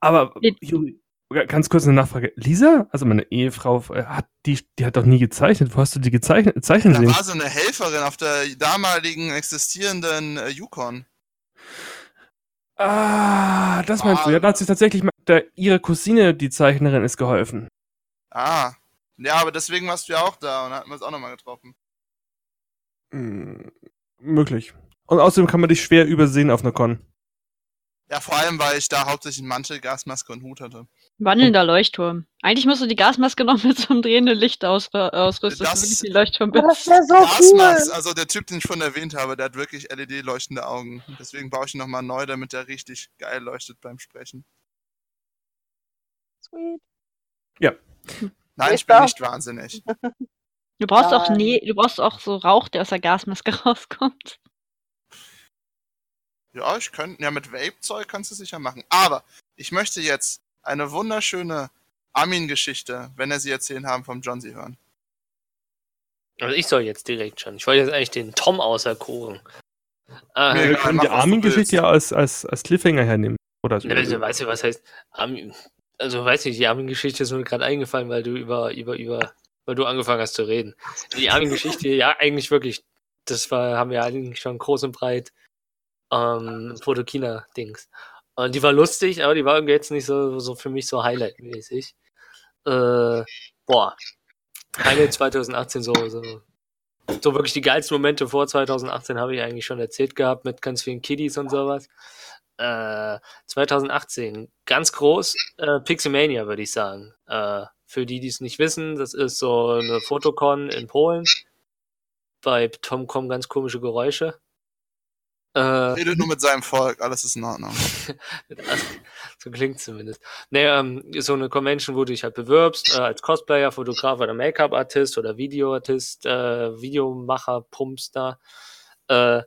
aber. Juri, ganz kurz eine Nachfrage. Lisa, also meine Ehefrau, äh, hat die, die hat doch nie gezeichnet. Wo hast du die gezeichnet, zeichnen Da sehen? war so eine Helferin auf der damaligen existierenden äh, Yukon. Ah, das meinst du. Ah. Ja, da hat sie tatsächlich mal, der, ihre Cousine, die Zeichnerin, ist geholfen. Ah. Ja, aber deswegen warst du ja auch da und hatten wir uns auch nochmal getroffen. Hm, möglich. Und außerdem kann man dich schwer übersehen auf einer Con. Ja, vor allem, weil ich da hauptsächlich einen Mantel, Gasmaske und Hut hatte. Wandelnder Leuchtturm. Eigentlich musst du die Gasmaske noch mit so einem drehenden Licht ausr ausrüsten, dass Das- wirklich wie ein Leuchtturm Oh, das wäre so Gasmax, cool. also der Typ, den ich vorhin erwähnt habe, der hat wirklich LED-leuchtende Augen. Deswegen baue ich ihn nochmal neu, damit er richtig geil leuchtet beim Sprechen. Sweet. Nein, Ist ich bin nicht wahnsinnig. Du brauchst auch Nein. nee, du brauchst auch so Rauch, der aus der Gasmaske rauskommt. Ja, ich könnte, ja, mit Vape-Zeug kannst du sicher machen. Aber ich möchte jetzt eine wunderschöne Armin-Geschichte, wenn er sie erzählen haben, vom John sie hören. Also ich soll jetzt direkt schon. Ich wollte jetzt eigentlich den Tom auserkoren. Äh, Nee, Wir können die Armin-Geschichte ja als, als, als Cliffhanger hernehmen. Oder so. Ja, also, weißt du, was heißt Armin? Also, weiß nicht, die Armin-Geschichte ist mir gerade eingefallen, weil du über, über, über, weil du angefangen hast zu reden. Die Armin-Geschichte, ja, eigentlich wirklich, das war, haben wir eigentlich schon groß und breit, ähm, Fotokina-Dings. Und die war lustig, aber die war irgendwie jetzt nicht so, so für mich so Highlight-mäßig. Äh, boah. Highlight 2018 so, so, so wirklich die geilsten Momente vor 2018 habe ich eigentlich schon erzählt gehabt mit ganz vielen Kiddies und sowas. Äh, 2018, ganz groß, äh, Pixelmania, würde ich sagen. Äh, für die, die es nicht wissen, das ist so eine Fotocon in Polen. Bei Tom kommen ganz komische Geräusche. Äh, Redet nur mit seinem Volk, alles ist in Ordnung. also, so klingt zumindest. Nee, ähm, so eine Convention, wo du dich halt bewirbst, äh, als Cosplayer, Fotograf oder Make-up-Artist oder Videoartist, äh, Videomacher, Pumpstar. Äh,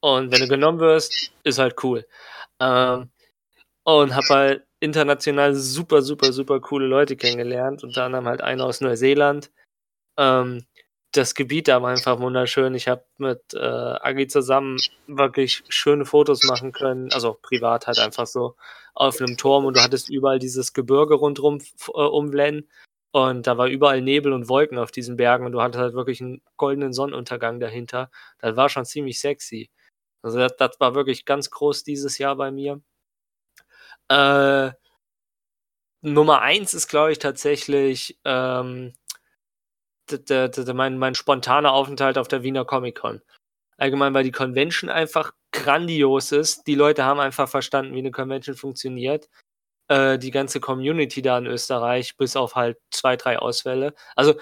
und wenn du genommen wirst, ist halt cool. Ähm, und hab halt international super, super, super coole Leute kennengelernt. Unter anderem halt einer aus Neuseeland. Ähm, das Gebiet da war einfach wunderschön. Ich habe mit äh, Agi zusammen wirklich schöne Fotos machen können. Also privat halt einfach so auf einem Turm und du hattest überall dieses Gebirge rundherum äh, umblenden. Und da war überall Nebel und Wolken auf diesen Bergen und du hattest halt wirklich einen goldenen Sonnenuntergang dahinter. Das war schon ziemlich sexy. Also das, das war wirklich ganz groß dieses Jahr bei mir. Äh, Nummer eins ist, glaube ich, tatsächlich ähm, d- d- d- mein, mein spontaner Aufenthalt auf der Wiener Comic Con. Allgemein, weil die Convention einfach grandios ist. Die Leute haben einfach verstanden, wie eine Convention funktioniert. Äh, die ganze Community da in Österreich, bis auf halt zwei, drei Ausfälle. Also,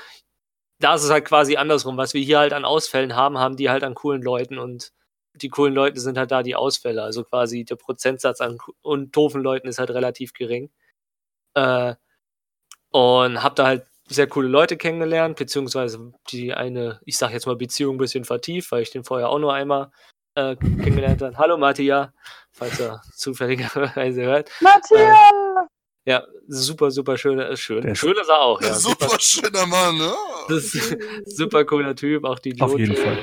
da ist es halt quasi andersrum. Was wir hier halt an Ausfällen haben, haben die halt an coolen Leuten und die coolen Leute sind halt da die Ausfälle. Also quasi der Prozentsatz an und doofen Leuten ist halt relativ gering. Äh, und hab da halt sehr coole Leute kennengelernt, beziehungsweise die eine, ich sag jetzt mal Beziehung ein bisschen vertieft, weil ich den vorher auch nur einmal äh, kennengelernt habe. Hallo Mattia, falls er zufälligerweise hört. Matthias! Ja, super, super schöne, äh, schön. Der ist- Schön ist er auch, ja. Super schöner Mann, ne? Das ist super cooler Typ, auch die Auf jeden Fall.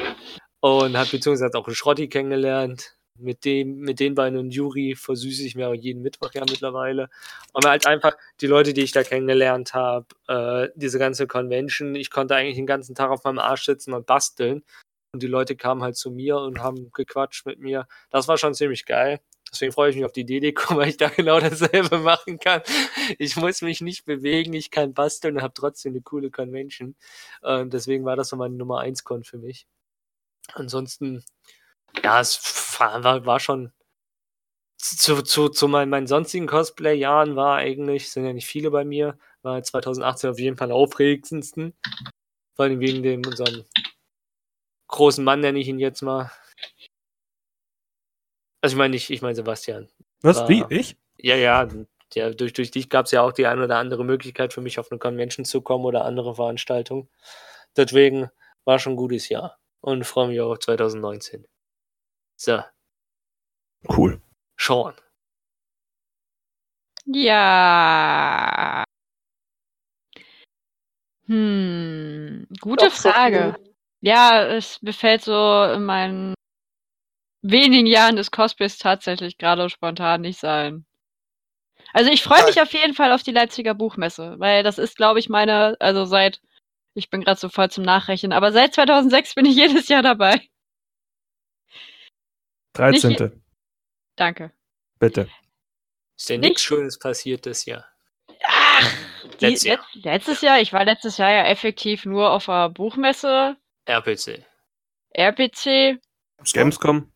Und hat beziehungsweise auch einen Schrotti kennengelernt. Mit dem, mit den beiden und Juri versüße ich mir auch jeden Mittwoch ja mittlerweile. Und halt einfach die Leute, die ich da kennengelernt habe, äh, diese ganze Convention, ich konnte eigentlich den ganzen Tag auf meinem Arsch sitzen und basteln. Und die Leute kamen halt zu mir und haben gequatscht mit mir. Das war schon ziemlich geil. Deswegen freue ich mich auf die DDCO, weil ich da genau dasselbe machen kann. Ich muss mich nicht bewegen, ich kann basteln und habe trotzdem eine coole Convention. Und deswegen war das so meine Nummer 1 Con für mich. Ansonsten, ja, es war, war, schon zu, zu, zu meinen, meinen sonstigen Cosplay-Jahren war eigentlich, sind ja nicht viele bei mir, war 2018 auf jeden Fall aufregendsten. Vor allem wegen dem unserem großen Mann, nenne ich ihn jetzt mal. Also ich meine nicht, ich meine Sebastian. Was? War- Wie? Ich? Ja, ja, ja durch, durch dich gab es ja auch die eine oder andere Möglichkeit für mich auf eine Convention zu kommen oder andere Veranstaltungen. Deswegen war schon ein gutes Jahr und freue mich auch auf 2019. So, Cool. Sean. Ja. Hm, gute Doch, so Frage. Ja, es befällt so in meinen wenigen Jahren des Cosplays tatsächlich gerade spontan nicht sein. Also ich freue mich auf jeden Fall auf die Leipziger Buchmesse, weil das ist, glaube ich, meine, also seit, ich bin gerade so voll zum Nachrechnen, aber seit 2006 bin ich jedes Jahr dabei. 13. Danke. Bitte. Ist Nicht- nichts Schönes passiert das Jahr? Ach, die, Letztes Jahr. letzt- letztes Jahr, ich war letztes Jahr ja effektiv nur auf der Buchmesse, RPC. RPC, Gamescom.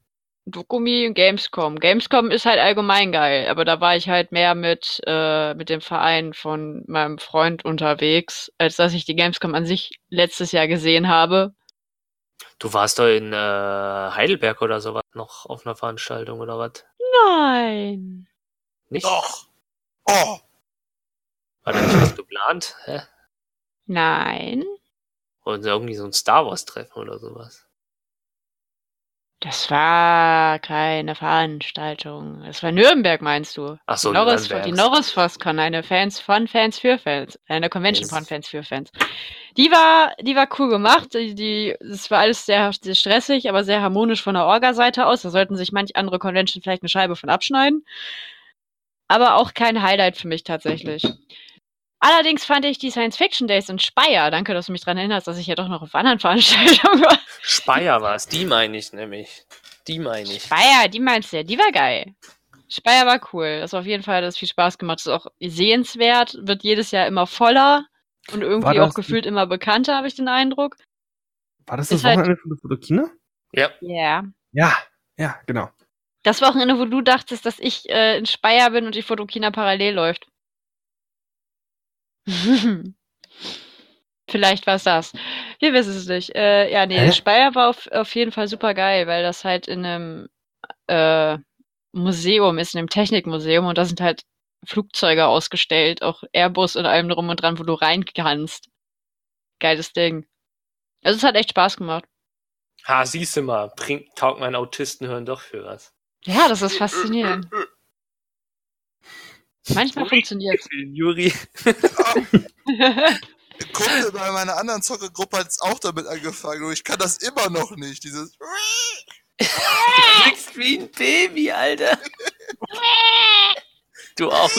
Dokumi und Gamescom. Gamescom ist halt allgemein geil, aber da war ich halt mehr mit, äh, mit dem Verein von meinem Freund unterwegs, als dass ich die Gamescom an sich letztes Jahr gesehen habe. Du warst doch in äh, Heidelberg oder sowas noch auf einer Veranstaltung oder was? Nein. Nicht? Doch. Oh, War da nicht was geplant? Hä? Nein. Oder irgendwie so ein Star Wars Treffen oder sowas? Das war keine Veranstaltung. Das war Nürnberg, meinst du? Ach so, die Norris, Nürnberg. die Norris FostCon, eine Fans von Fans für Fans, eine Convention Yes. von Fans für Fans. Die war, die war cool gemacht. Die, die, es war alles sehr, sehr stressig, aber sehr harmonisch von der Orga-Seite aus. Da sollten sich manch andere Convention vielleicht eine Scheibe von abschneiden. Aber auch kein Highlight für mich tatsächlich. Allerdings fand ich die Science Fiction Days in Speyer, danke, dass du mich daran erinnerst, dass ich ja doch noch auf anderen Veranstaltungen war. Speyer war es, die meine ich nämlich. Die meine ich. Speyer, die meinst du ja, die war geil. Speyer war cool. Das war auf jeden Fall, das hat viel Spaß gemacht. Das ist auch sehenswert, wird jedes Jahr immer voller und irgendwie auch gefühlt immer bekannter, habe ich den Eindruck. War das Ist das halt- Wochenende von der Fotokina? Ja. Ja. Ja. Ja, genau. Das Wochenende, wo du dachtest, dass ich äh, in Speyer bin und die Fotokina parallel läuft. Vielleicht war es das. Wir wissen es nicht. Äh, ja, nee, Hä? Speyer war auf, auf jeden Fall super geil, weil das halt in einem äh, Museum ist, in einem Technikmuseum und da sind halt Flugzeuge ausgestellt, auch Airbus und allem drum und dran, wo du rein kannst. Geiles Ding. Also es hat echt Spaß gemacht. Ha, siehst du mal, bringt, taugt mein Autistenhirn doch für was. Ja, das ist faszinierend. Manchmal funktioniert's. Juri. ein Kumpel bei meiner anderen Zockergruppe hat es auch damit angefangen und ich kann das immer noch nicht. Dieses. Du kriegst wie ein Baby, Alter. Du auch.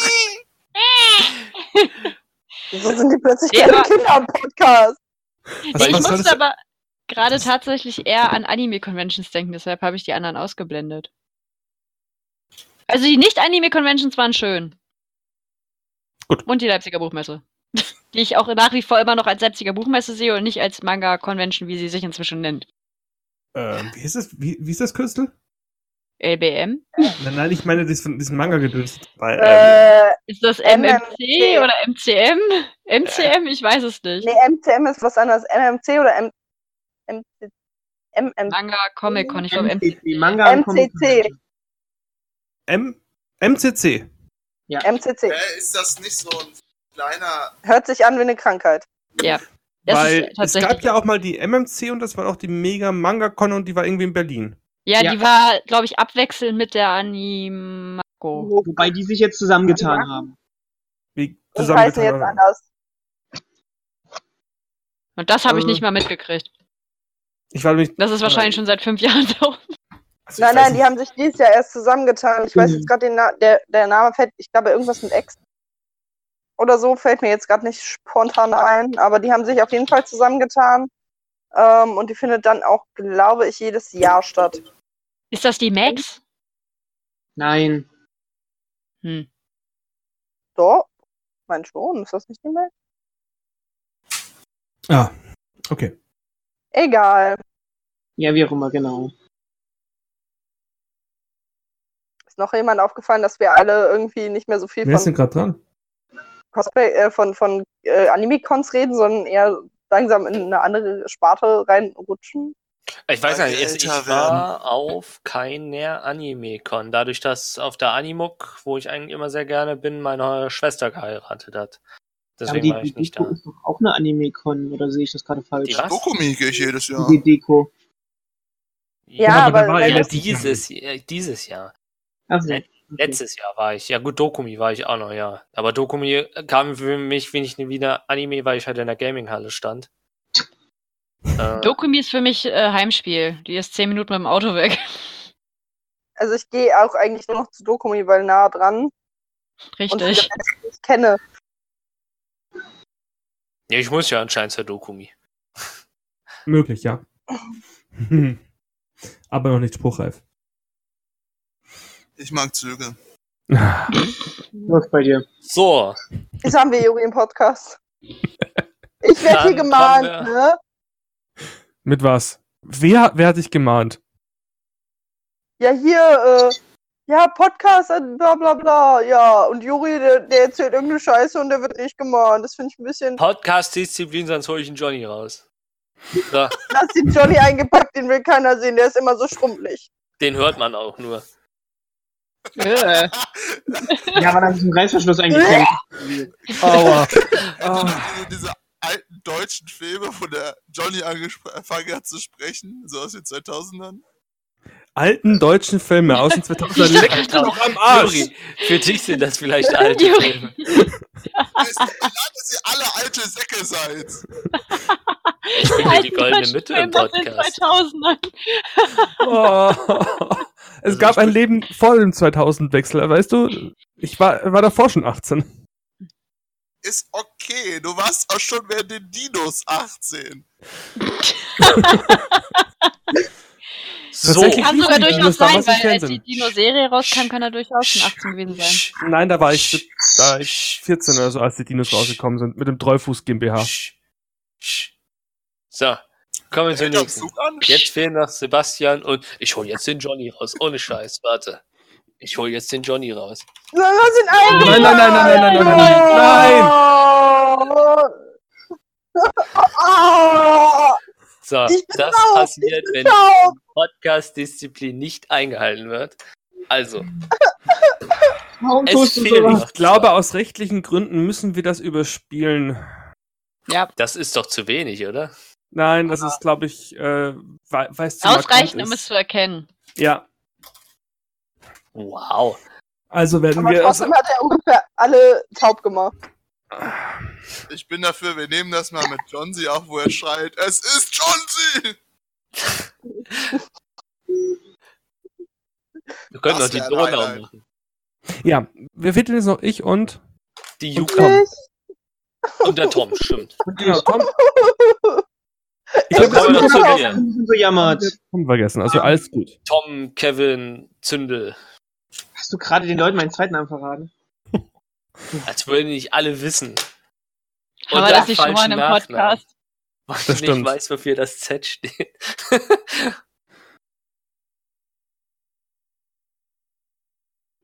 Wieso sind die plötzlich Ja, aber- Kinder am Podcast? Was- ich was musste aber gerade tatsächlich eher an Anime-Conventions denken, deshalb habe ich die anderen ausgeblendet. Also die Nicht-Anime-Conventions waren schön. Gut. Und die Leipziger Buchmesse. Die ich auch nach wie vor immer noch als Leipziger Buchmesse sehe und nicht als Manga-Convention, wie sie sich inzwischen nennt. Ähm, wie ist das? Wie, wie ist das Künstler? LBM? Nein, nein, ich meine diesen, diesen Manga-Gedöns. Bei, ähm, Äh, Ist das MMC. MMC oder MCM? MCM? Ich weiß es nicht. nee, MCM ist was anderes. MMC oder M MC MM Manga, Comic-Con, ich glaube MC. MCC, Manga Comic MCC. M MCC. MCC. Hä, ist das nicht so ein kleiner. Hört sich an wie eine Krankheit. Ja. Das Weil es gab ja auch mal die MMC und das war auch die Mega Manga Con und die war irgendwie in Berlin. Ja, Ja. die war, glaube ich, abwechselnd mit der Animako. Wobei die sich jetzt zusammengetan haben. Wie heißen jetzt zusammengetan. anders. Und das habe ich Äh. nicht mal mitgekriegt. Ich war nämlich. Das ist wahrscheinlich schon seit fünf Jahren so. Also Nein, weiß nein, die nicht. haben sich dieses Jahr erst zusammengetan. Ich weiß Mhm. jetzt gerade den Na der, der Name fällt, ich glaube irgendwas mit Ex oder so fällt mir jetzt gerade nicht spontan ein, aber die haben sich auf jeden Fall zusammengetan. Ähm, und die findet dann auch, glaube ich, jedes Jahr statt. Ist das die Max? Nein. Hm. So? Mein schon, ist das nicht die Mail? Ah, okay. Egal. Ja, wie auch immer, genau. Ist noch jemand aufgefallen, dass wir alle irgendwie nicht mehr so viel Wer ist denn von gerade dran? Cosplay, äh, von, von äh, Anime-Cons reden, sondern eher langsam in eine andere Sparte reinrutschen? Ich weiß nicht, wir ich, war auf keiner Anime-Con. Dadurch, dass auf der Animuk, wo ich eigentlich immer sehr gerne bin, meine Schwester geheiratet hat. Aber Deswegen die, war die ich nicht Deko da. ist doch auch eine Anime-Con, oder sehe ich das gerade falsch? Die? Dokumi gehe ich jedes Jahr. Die Deko. Ja, aber aber ja letztes Jahr. dieses, äh, dieses Jahr. Also, Äh, Letztes Jahr war ich. Ja gut, Dokumi war ich auch noch, ja. Aber Dokumi kam für mich, wenn ich wieder Anime, weil ich halt in der Gaming-Halle stand. Äh, Dokumi ist für mich äh, Heimspiel. Die ist zehn Minuten mit dem Auto weg. Also ich gehe auch eigentlich nur noch zu Dokumi, weil nah dran. Und Richtig. Die ich kenne. ja, ich muss ja anscheinend zur Dokumi. Möglich, ja. Aber noch nicht spruchreif. Ich mag Züge. läuft bei dir. So, Das haben wir Juri im Podcast. Ich werde hier gemahnt, ne? Mit was? Wer, wer hat dich gemahnt? Ja, hier, äh, ja, Podcast, bla bla bla, ja. Und Juri, der, der erzählt irgendeine Scheiße und der wird nicht gemahnt. Das finde ich ein bisschen. Podcast-Disziplin, sonst hole ich einen Johnny raus. So, Lass den Johnny eingepackt, den will keiner sehen, der ist immer so schrumpelig. den hört man auch nur. Ja, weil er sich im Reißverschluss eingeklemmt. Aua. Also diese alten deutschen Filme, wo der Johnny angefangen hat zu sprechen, so aus den 2000ern. Alten deutschen Filme aus den 2000 Leck mich doch am Arsch. Juri, für dich sind das vielleicht alte Juri. Filme. Es ist klar, dass ihr alle alte Säcke seid. Ich bin hier die goldene Mitte im Podcast. 2000ern. Oh. Es Also gab ich ein Leben vor dem 2000-Wechsel, weißt du? Ich war, war davor schon 18. Ist okay, du warst auch schon während den Dinos 18. So, Kann sogar durchaus sein, weil als die. Dino-Serie rauskam, kann er durchaus schon 18 gewesen sein. Nein, da war ich, da war ich 14 oder so, als die Dinos rausgekommen sind, mit dem Treufuß GmbH. So, kommen wir zum nächsten. Jetzt fehlen noch Sebastian und ich hole jetzt den Johnny raus. Ohne Scheiß, warte. Ich hole jetzt den Johnny raus. Lass ihn eingepackt! Nein, nein, nein, nein, nein, nein, nein, Ah, So, das raus, passiert, wenn Ciao! Podcast-Disziplin nicht eingehalten wird. Also, Warum es du noch Ich glaube, aus rechtlichen Gründen müssen wir das überspielen. Ja, Das ist doch zu wenig, oder? Nein, das ist, glaube ich, äh, weil es zu ausreichend, um es zu erkennen. Ja, Wow. also werden Aber wir. trotzdem hat er ungefähr alle taub gemacht. Ich bin dafür, wir nehmen das mal mit Johnsy auf, wo er schreit, es ist Johnsy! Wir können doch die Donau Highlight. machen. ja, wir finden jetzt noch ich und. Die Ich? und der Tom, stimmt. Genau, Tom. Ich habe das zu Tom. mir. ein bisschen so jammert. Tom vergessen, also alles gut. Tom, Kevin, Zündel. Hast du gerade den Leuten meinen zweiten Namen verraten? Als würden nicht alle wissen. Und der das nicht schon mal in einem Nachnamen. Podcast? Weil Das du nicht stimmt. weißt, wofür das Z steht.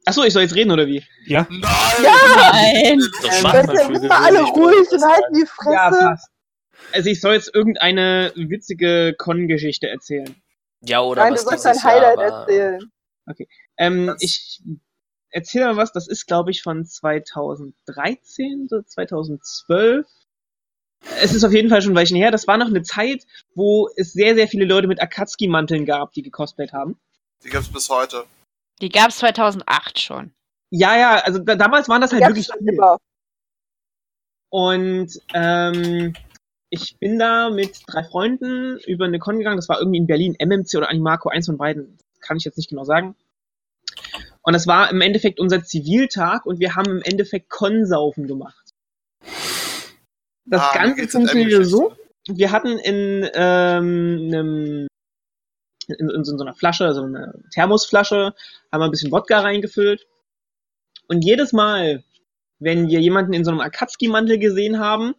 Achso, ich soll jetzt reden oder wie? Ja, Nein! Nein. Das Ähm, macht Jetzt man sind für wir alle ruhig und halten die Fresse. passt. Also ich soll jetzt irgendeine witzige Con-Geschichte erzählen. Ja, oder Nein, du was sollst dieses ein Highlight war. erzählen. Ähm, Das- ich erzähle mal was, das ist glaube ich von 2013, so 2012. Es ist auf jeden Fall schon ein Weilchen her. Das war noch eine Zeit, wo es sehr, sehr viele Leute mit Akatsuki-Manteln gab, die gecosplayt haben. Die gibt's bis heute. Die gab es 2008 schon. Ja, ja, also da, damals waren das halt wirklich schon viele. immer. Und ähm, ich bin da mit drei Freunden über eine Con gegangen. Das war irgendwie in Berlin, MMC oder Animaco, eins von beiden. Kann ich jetzt nicht genau sagen. Und das war im Endeffekt unser Ziviltag und wir haben im Endeffekt Konsaufen gemacht. Das Ah, Ganze funktionierte so. Wir hatten in, ähm, einem, in, in so einer Flasche, also eine Thermosflasche, haben wir ein bisschen Wodka reingefüllt. Und jedes Mal, wenn wir jemanden in so einem Akatsuki-Mantel gesehen haben,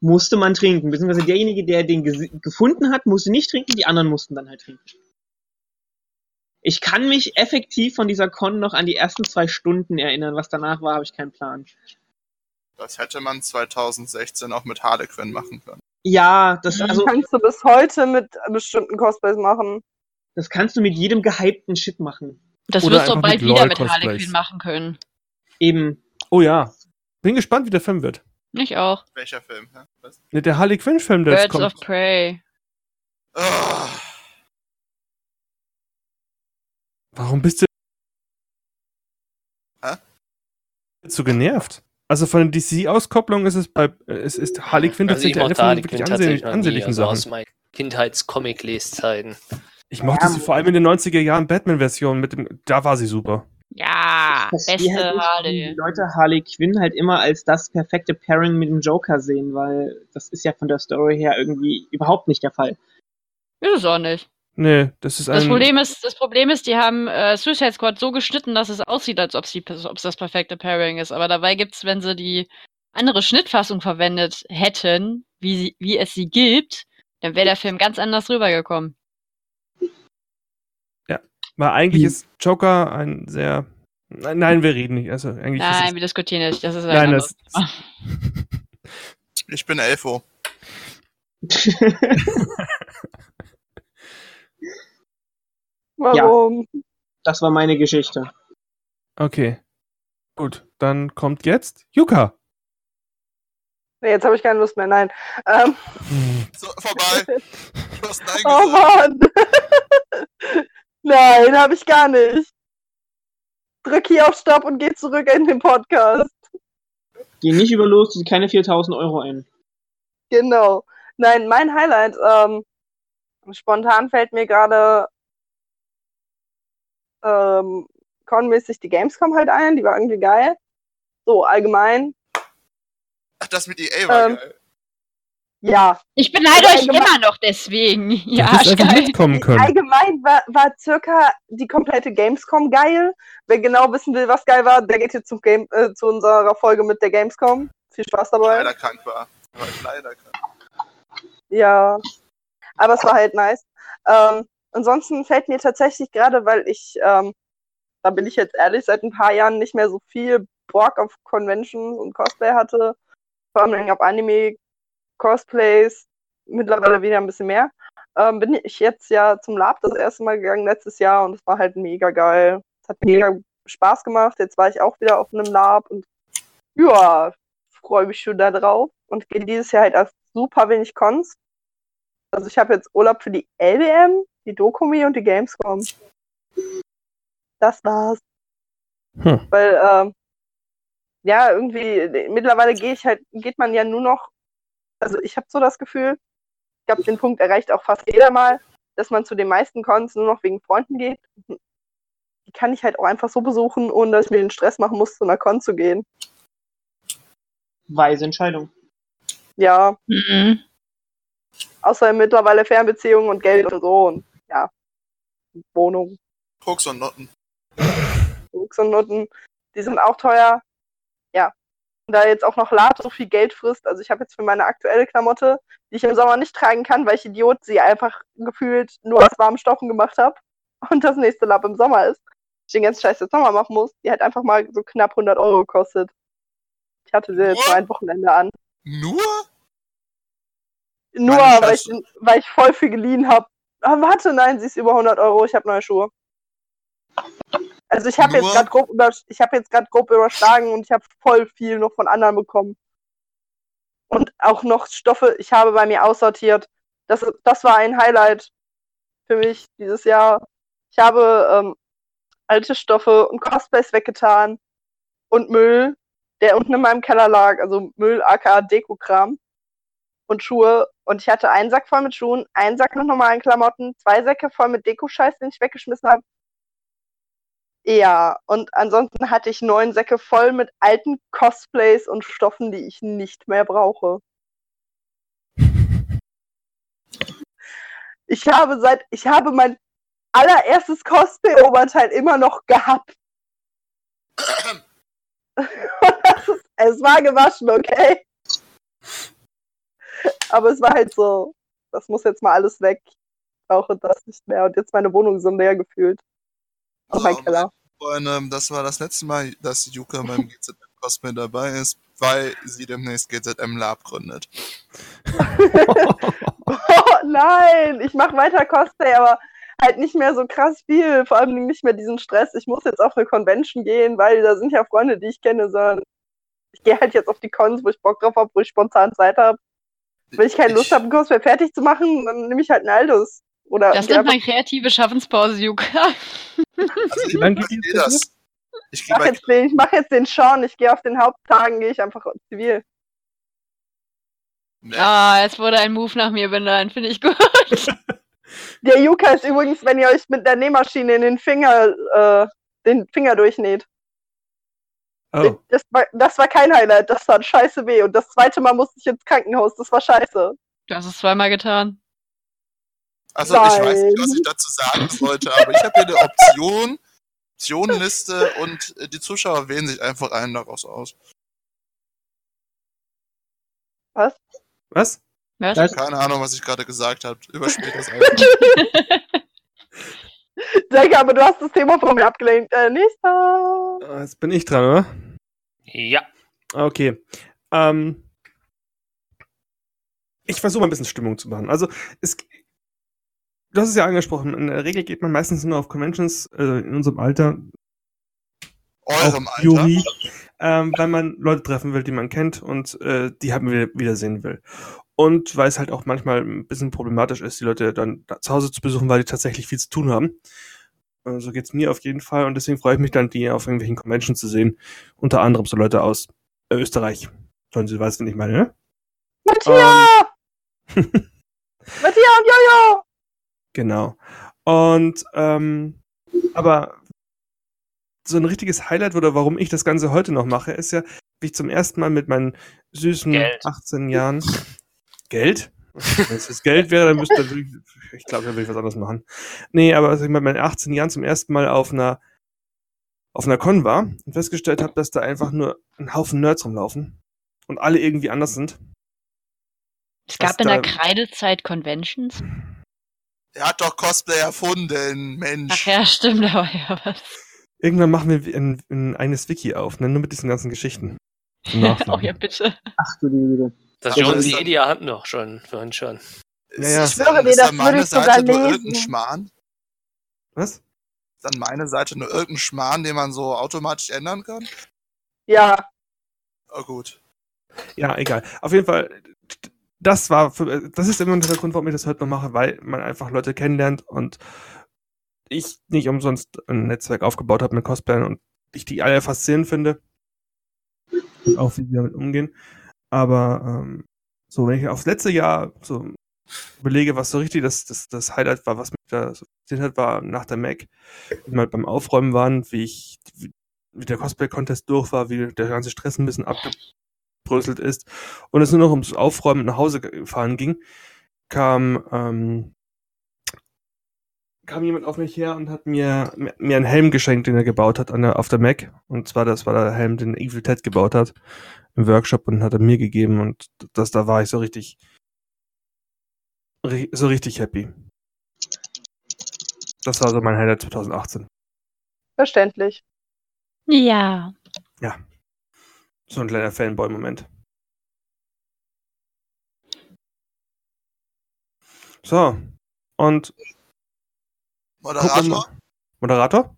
musste man trinken. Beziehungsweise derjenige, der den gefunden hat, musste nicht trinken, die anderen mussten dann halt trinken. Ich kann mich effektiv von dieser Con noch an die ersten zwei Stunden erinnern. Was danach war, habe ich keinen Plan. Das hätte man 2016 auch mit Harlequin machen können. Ja, das, Das also, kannst du bis heute mit bestimmten Cosplays machen. das kannst du mit jedem gehypten Shit machen. Das Oder wirst du bald mit wieder mit. Harlequin machen können. Eben. Oh ja. Bin gespannt, wie der Film wird. Ich auch. Welcher Film? Ne, Der Harley Quinn-Film, der jetzt Birds kommt. of Prey. Ah, Warum bist du zu genervt. Also von der DC-Auskopplung ist es bei, es ist Harley Quinn Also ich tatsächlich eine mochte von den wirklich ansehnlich, ansehnlichen also aus Sachen. meinen Kindheits-Comic-Leszeiten. Ich mochte sie vor allem in den 90er Jahren Batman-Version mit dem, da war sie super. Ja, beste halt Harley. die Leute Harley Quinn halt immer als das perfekte Pairing mit dem Joker sehen, weil das ist ja von der Story her irgendwie überhaupt nicht der Fall. Ist es auch nicht. Nee, das ist ein. Das Problem ist, das Problem ist, die haben äh, Suicide Squad so geschnitten, dass es aussieht, als ob sie, ob es das perfekte Pairing ist. Aber dabei gibt's, wenn sie die andere Schnittfassung verwendet hätten, wie, sie, wie es sie gibt, dann wäre der Film ganz anders rübergekommen. Weil eigentlich Hm. ist Joker ein sehr. Nein, nein, wir reden nicht. Also eigentlich Nein, ist wir diskutieren nicht. Das ist es, ein nein, das. Ich bin Elfo. Warum? Das war meine Geschichte. okay. Gut, dann kommt jetzt Yuka. Nee, jetzt habe ich keine Lust mehr, nein. Ähm, So, vorbei. Du hast Nein oh. Mann. nein, habe ich gar nicht. Drück hier auf Stopp und geh zurück in den Podcast. Geh nicht über los, zieh keine 4000 Euro ein. Genau. Nein, mein Highlight, ähm, spontan fällt mir gerade ähm, conmäßig die Gamescom halt ein, die war irgendwie geil. So, allgemein, Ach, das mit EA war Ähm, geil. ja. Ich beneide Also euch immer noch deswegen. Ja, du hättest einfach geil. mitkommen können. Allgemein war, war circa die komplette Gamescom geil. Wer genau wissen will, was geil war, der geht jetzt zum Game, äh, zu unserer Folge mit der Gamescom. Viel Spaß dabei. Leider krank war. War ich leider krank. Ja, aber es war halt nice. Ähm, ansonsten fällt mir tatsächlich gerade, weil ich, ähm, da bin ich jetzt ehrlich, seit ein paar Jahren nicht mehr so viel Bock auf Conventions und Cosplay hatte. Vor allem auf Anime, Cosplays, mittlerweile wieder ein bisschen mehr. Ähm, bin ich jetzt ja zum Lab das erste Mal gegangen letztes Jahr und es war halt mega geil. Es hat mega Spaß gemacht. Jetzt war ich auch wieder auf einem Lab und ja, freue mich schon da drauf und gehe dieses Jahr halt auf super wenig Cons. Also ich habe jetzt Urlaub für die LBM, die Dokumi und die Gamescom. Das war's. Hm. Weil, ähm, ja, irgendwie, mittlerweile gehe ich halt, geht man ja nur noch, also ich habe so das Gefühl, ich glaube, den Punkt erreicht auch fast jeder mal, dass man zu den meisten Cons nur noch wegen Freunden geht. Die kann ich halt auch einfach so besuchen, ohne dass ich mir den Stress machen muss, zu einer Con zu gehen. Weise Entscheidung. Ja, Mhm. außer mittlerweile Fernbeziehungen und Geld und so und ja, Wohnung. Koks und Notten. Koks und Nutten, die sind auch teuer. Ja. Und da jetzt auch noch Lab so viel Geld frisst, also ich habe jetzt für meine aktuelle Klamotte, die ich im Sommer nicht tragen kann, weil ich Idiot sie einfach gefühlt nur aus warmen Stoffen gemacht habe und das nächste Lab im Sommer ist, ich den ganzen Scheiß jetzt Sommer machen muss, die hat einfach mal so knapp 100 Euro gekostet. Ich hatte sie jetzt nur ein Wochenende an. Nur? Nur, weil ich, weil ich voll viel geliehen habe. Ah, warte, nein, sie ist über 100 Euro, ich habe neue Schuhe. Also ich habe jetzt gerade grob über, ich habe jetzt gerade grob überschlagen und ich habe voll viel noch von anderen bekommen. Und auch noch Stoffe, ich habe bei mir aussortiert. Das, das war ein Highlight für mich dieses Jahr. Ich habe ähm, alte Stoffe und Cosplays weggetan und Müll, der unten in meinem Keller lag, also Müll aka Dekokram und Schuhe. Und ich hatte einen Sack voll mit Schuhen, einen Sack mit normalen Klamotten, zwei Säcke voll mit Deko-Scheiß, den ich weggeschmissen habe. Ja, und ansonsten hatte ich neun Säcke voll mit alten Cosplays und Stoffen, die ich nicht mehr brauche. Ich habe seit, ich habe mein allererstes Cosplay-Oberteil immer noch gehabt. Ist, es war gewaschen, okay? Aber es war halt so, das muss jetzt mal alles weg. Ich brauche das nicht mehr. Und jetzt meine Wohnung so leer gefühlt. Und mein Oh, Keller. Freunde, das war das letzte Mal, dass Yuka beim GZM Cosplay dabei ist, weil sie demnächst GZM Lab gründet. Oh nein, ich mache weiter Cosplay, aber halt nicht mehr so krass viel. Vor allem nicht mehr diesen Stress. Ich muss jetzt auf eine Convention gehen, weil da sind ja Freunde, die ich kenne, sondern ich gehe halt jetzt auf die Cons, wo ich Bock drauf habe, wo ich spontan Zeit habe. Wenn ich keine Lust habe, einen Cosplay fertig zu machen, dann nehme ich halt einen Aldus. Oder Das nennt man kreative Schaffenspause, Juka. Also ich, jetzt das. Ich Ich gehe mach bei jetzt den, ich mach jetzt den Sean. Ich gehe auf den Haupttagen, gehe ich einfach zivil. Nee. Ah, es wurde ein Move nach mir benannt, finde ich gut. Der Yuka ist übrigens, wenn ihr euch mit der Nähmaschine in den Finger, äh, den Finger durchnäht. Oh, Das, war, das war kein Highlight, das tat scheiße weh. Und das zweite Mal musste ich ins Krankenhaus, das war scheiße. Du hast es zweimal getan. Also ich weiß nicht, was Nein. ich dazu sagen sollte, aber ich habe hier eine Option, Optionenliste und äh, die Zuschauer wählen sich einfach einen daraus aus. Was? was? Was? Keine Ahnung, was ich gerade gesagt habe. Überspielt das einfach. Denke, aber du hast das Thema von mir abgelenkt. Äh, nächster. Ah, Jetzt bin ich dran, oder? Ja. Okay. Ähm, ich versuche mal ein bisschen Stimmung zu machen. Also, es, du hast es ja angesprochen. In der Regel geht man meistens nur auf Conventions äh, in unserem Alter, Eurem Alter. Juri, ähm, weil man Leute treffen will, die man kennt und äh, die haben wir wiedersehen will. Und weil es halt auch manchmal ein bisschen problematisch ist, die Leute dann da zu Hause zu besuchen, weil die tatsächlich viel zu tun haben. Äh, so geht's mir auf jeden Fall und deswegen freue ich mich dann, die auf irgendwelchen Conventions zu sehen. Unter anderem so Leute aus äh, Österreich. Sollen Sie weißt, wen ich meine, ne? Matthias! Matthias und Jojo! Genau. Und ähm, aber so ein richtiges Highlight oder warum ich das Ganze heute noch mache, ist ja, wie ich zum ersten Mal mit meinen süßen Geld. 18 Jahren Geld. Wenn es das Geld wäre, dann müsste würde ich, ich glaube, dann würde ich was anderes machen. Nee, aber als ich mit meinen 18 Jahren zum ersten Mal auf einer auf einer Con war und festgestellt habe, dass da einfach nur ein Haufen Nerds rumlaufen und alle irgendwie anders sind. Es gab in der Kreidezeit Conventions. Er hat doch Cosplay erfunden, Mensch. Ach ja, stimmt, da war ja was. Irgendwann machen wir ein, ein eigenes Wiki auf, ne? nur mit diesen ganzen Geschichten. Oh ja, bitte. Ach du liebe. Das Aber schon die dann- Edia hatten doch schon, vorhin schon. Ist, Ja, ja. ist Ich schwöre dir, das würde ich sogar Seite nur lesen. irgendein Schmarrn? Was? Ist dann meine Seite nur irgendein Schmarrn, den man so automatisch ändern kann? Ja, Oh gut. Ja, egal. Auf jeden Fall, das war, für, das ist immer noch der Grund, warum ich das heute noch mache, weil man einfach Leute kennenlernt und ich nicht umsonst ein Netzwerk aufgebaut habe mit Cosplayern und ich die alle faszinierend finde. Auch wie sie damit umgehen. Aber ähm, so, wenn ich aufs letzte Jahr so überlege, was so richtig das, das, das Highlight war, was mich da so fasziniert hat, war nach der Mac, wie wir halt beim Aufräumen waren, wie ich, wie, wie der Cosplay-Contest durch war, wie der ganze Stress ein bisschen abgebröselt ist und es nur noch ums Aufräumen nach Hause fahren ging, kam, ähm, kam jemand auf mich her und hat mir, mir einen Helm geschenkt, den er gebaut hat an der, auf der Mac. Und zwar, das war der Helm, den Evil Ted gebaut hat im Workshop und hat er mir gegeben und das, da war ich so richtig, ri- so richtig happy. Das war so mein Highlight 2018. verständlich. Ja. So ein kleiner Fanboy-Moment. So. Und Moderator? Moderator?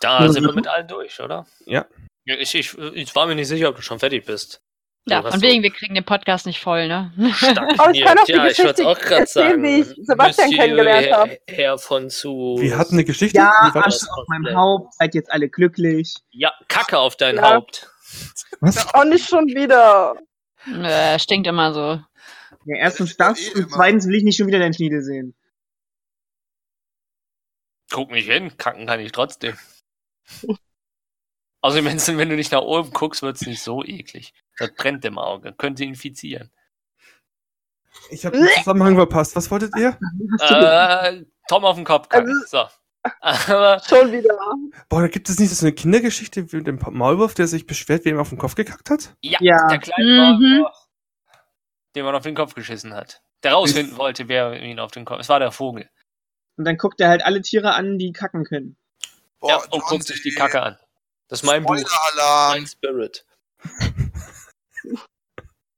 Da sind wir mit allen durch, oder? Ja. Ich, ich, ich war mir nicht sicher, ob du schon fertig bist. Ja, von wegen, wir kriegen den Podcast nicht voll, ne? Aber ich kann auch die ja, ich wollte Geschichte auch gerade erzählen, sagen. wie ich Sebastian Monsieur kennengelernt Herr- habe. Herr von zu. Wir hatten eine Geschichte. Ja? Asche auf meinem Haupt, seid jetzt alle glücklich. Ja, Kacke auf dein Ja. Haupt. Was? Auch nicht schon wieder. äh, stinkt immer so. Ja, erstens Ich das eh und zweitens will ich nicht schon wieder deinen Schniedel sehen. Guck nicht hin, kacken kann ich trotzdem. Außerdem, wenn's- wenn du nicht nach oben guckst, wird's nicht so eklig. Das brennt im Auge, könnte infizieren. Ich habe den Zusammenhang verpasst. Was wolltet ihr? Äh, Tom auf den Kopf kacken. So. Aber Schon wieder. Boah, da gibt es nicht so eine Kindergeschichte mit dem Maulwurf, der sich beschwert, wie ihm auf den Kopf gekackt hat? ja, Ja. der kleine Mhm. Maulwurf, den man auf den Kopf geschissen hat. Der rausfinden wollte, wer ihn auf den Kopf. Es war der Vogel. Und dann guckt er halt alle Tiere an, die kacken können. Boah, ja, und guckt sich die. Kacke an. Das ist mein Buch. Spoiler-Alarm. Mein Spirit.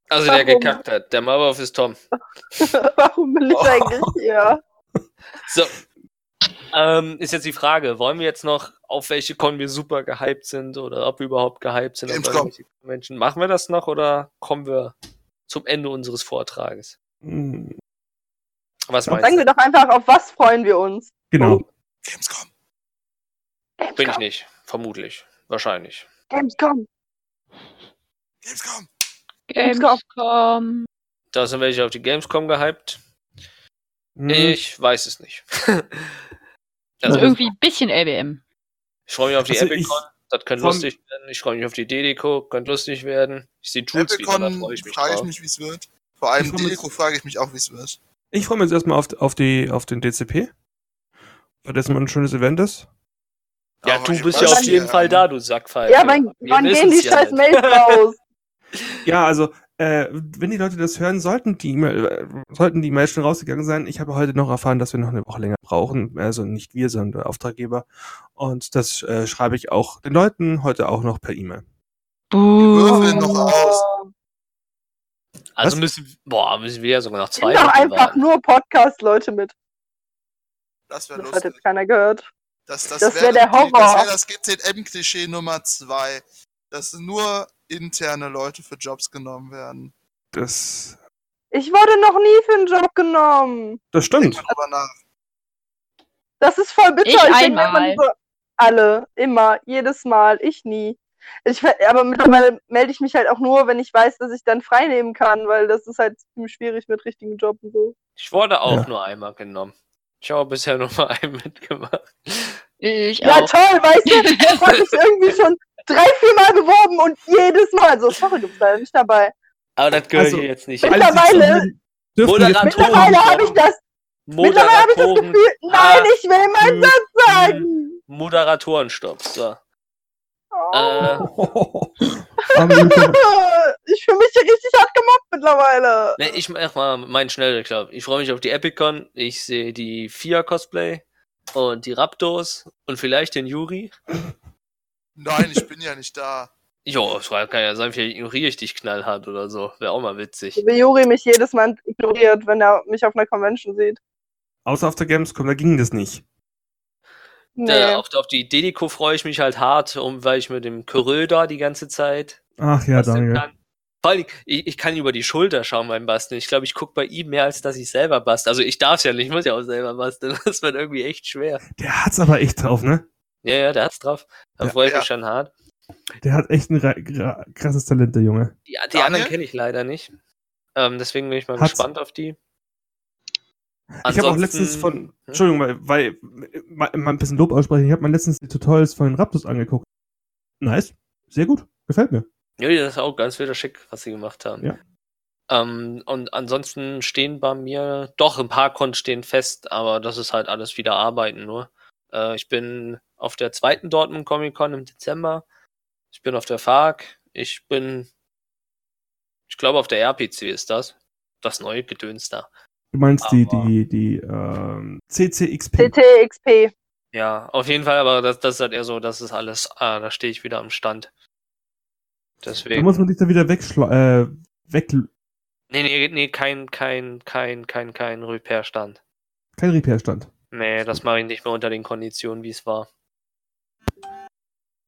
Also der Warum? gekackt hat. Der Maulwurf ist Tom. Warum bin ich Oh. eigentlich hier? So. Ähm, ist jetzt die Frage, wollen wir jetzt noch, auf welche Con wir super gehypt sind oder ob wir überhaupt gehypt sind? Menschen. Machen wir das noch oder kommen wir zum Ende unseres Vortrages? Hm, Was meinst Sagen du? wir doch einfach, auf was freuen wir uns? Genau. Gamescom. Bin ich nicht, vermutlich. Wahrscheinlich. Gamescom. Gamescom! Gamescom. Gamescom. Da sind welche auf die Gamescom gehypt. Hm, Ich weiß es nicht. Also also, irgendwie ein bisschen LBM. ich freue mich auf die Also Epicon. Das könnte lustig werden. Ich freue mich auf die DDCO. Könnte lustig werden. Ich sehe Tools wieder, da Epicon freue ich mich frage ich mich, wie es wird. Vor allem Deko frage ich mich auch, wie es wird. Ich freue mich jetzt erstmal auf, auf, die, auf den DCP, weil das immer ein schönes Event ist. Ja, du bist ja auf jeden Fall ähm, da, du Sackpfeife. Ja, wann, wann gehen die scheiß. Mails raus? Ja, also, äh, wenn die Leute das hören, sollten die E-Mail, äh, sollten die Mails schon rausgegangen sein. Ich habe heute noch erfahren, dass wir noch eine Woche länger brauchen. Also nicht wir, sondern der Auftraggeber. Und das äh, schreibe ich auch den Leuten heute auch noch per E-Mail. würfeln noch aus. Also Was? müssen, boah, müssen wir ja sogar noch zwei doch einfach warten. nur Podcast-Leute mit. Das wäre Das hat lustig. jetzt keiner gehört. Das, das, das wär wär der die- Das Horror. wäre das GZM-Klischee Nummer zwei. Dass nur interne Leute für Jobs genommen werden. Das, Ich wurde noch nie für einen Job genommen. das stimmt. Das ist voll bitter. Ich denk mir einmal. immer so, alle, immer, jedes Mal, ich nie. Ich, aber mittlerweile melde ich mich halt auch nur, wenn ich weiß, dass ich dann frei nehmen kann, weil das ist halt ziemlich schwierig mit richtigen Job und so. Ich wurde auch Ja. nur einmal genommen. Ich habe bisher nur mal einen mitgemacht. Ich Ja, auch. toll, weißt du, ich habe mich irgendwie schon drei, vier Mal beworben und jedes Mal, so, sorry, du bist leider nicht dabei. Aber das gehört Also, hier jetzt nicht. Mittlerweile- Mittlerweile habe ich das, mittlerweile habe ich das Gefühl, nein, ich will meinen Satz sagen. Moderatorenstopp. So. Oh. Äh. Ich fühle mich hier richtig hart gemobbt mittlerweile. ne, ich mach mal meinen Schnelldurchlauf. Ich freue mich auf die Epicon. Ich sehe die Fia Cosplay und die Raptors und vielleicht den Yuri. Nein, ich bin ja nicht da. Jo, es kann ja sein, vielleicht ignoriere ich dich knallhart oder so. Wäre auch mal witzig. Wie Juri mich jedes Mal ignoriert, wenn er mich auf einer Convention sieht. Außer auf der Gamescom, da ging das nicht. Nee. Äh, auf, auf die Dedico freue ich mich halt hart, um, weil ich mit dem Kyrill da die ganze Zeit Ach ja, basteln danke. kann. Vor allem, ich, ich kann über die Schulter schauen beim Basteln. Ich glaube, ich gucke bei ihm mehr, als dass ich selber bastel. Also ich darf es ja nicht, ich muss ja auch selber basteln. Das wird irgendwie echt schwer. Der hat's aber echt drauf, ne? Ja, ja, der hat's drauf. Da Ja. freue ich Ja. mich schon hart. Der hat echt ein krasses Talent, der Junge. Die, die Daniel? anderen kenne ich leider nicht. Ähm, deswegen bin ich mal Hat's- gespannt auf die. Ich habe auch Ansonsten- letztens von? Entschuldigung, weil, weil mal, mal ein bisschen Lob aussprechen, ich habe mal letztens die Tutorials von den Raptors angeguckt. Nice, sehr gut, gefällt mir. Ja, das ist auch ganz wieder schick, was sie gemacht haben. Ja. Ähm, und ansonsten stehen bei mir, doch, ein paar Cons stehen fest, aber das ist halt alles wieder Arbeiten nur. Äh, ich bin auf der zweiten Dortmund Comic Con im Dezember. Ich bin auf der FARC. Ich bin, ich glaube, auf der RPC ist das. Das neue Gedöns da. Du meinst die, Aber- die, die ähm, CCXP. CTXP. Ja, auf jeden Fall, aber das, das ist halt eher so, das ist alles, ah, da stehe ich wieder am Stand. Da Deswegen. muss man sich da wieder wegschla äh, weg, Nee, nee, nee, kein, kein, kein, kein, kein Repair-Stand. kein Repair-Stand. Nee, das mache ich nicht mehr unter den Konditionen, wie es war.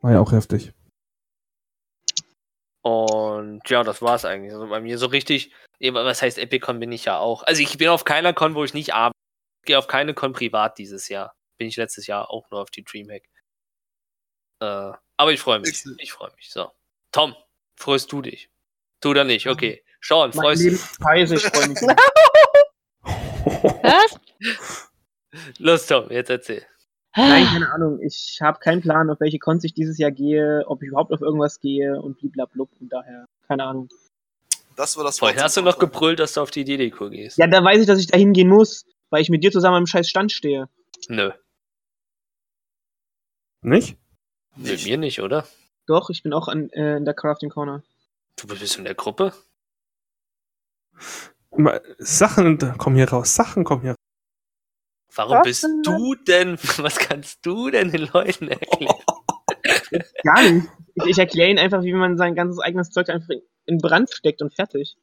War ja auch heftig. Und ja, das war's eigentlich. Also bei mir so richtig, was heißt Epicon bin ich ja auch. Also ich bin auf keiner Con, wo ich nicht arbeite. Ich gehe auf keine Con privat dieses Jahr. Bin ich letztes Jahr auch nur auf die Dreamhack. Äh, aber ich freue mich. Ich freue mich. So. Tom, freust du dich? Du oder nicht? Okay. Sean, Mein freust du scheiße, ich freue mich. Was? Los, Tom, jetzt erzähl. Nein, keine Ahnung. Ich habe keinen Plan, auf welche Cons ich dieses Jahr gehe, ob ich überhaupt auf irgendwas gehe und bliblablub und daher, keine Ahnung. Das war das Vorhin Wort hast du noch gebrüllt, dass du auf die Dedeco gehst. Ja, da weiß ich, dass ich da hingehen muss, weil ich mit dir zusammen am scheiß Stand stehe. Nö. Nicht? Mit mir nicht, oder? Doch, ich bin auch an, äh, in der Crafting Corner. Du bist in der Gruppe? Sachen kommen hier raus, Sachen kommen hier raus. Warum Was bist denn? du denn, was kannst du denn den Leuten erklären? Gar nicht. Ich, ich erkläre ihnen einfach, wie man sein ganzes eigenes Zeug einfach in- Brand steckt und fertig.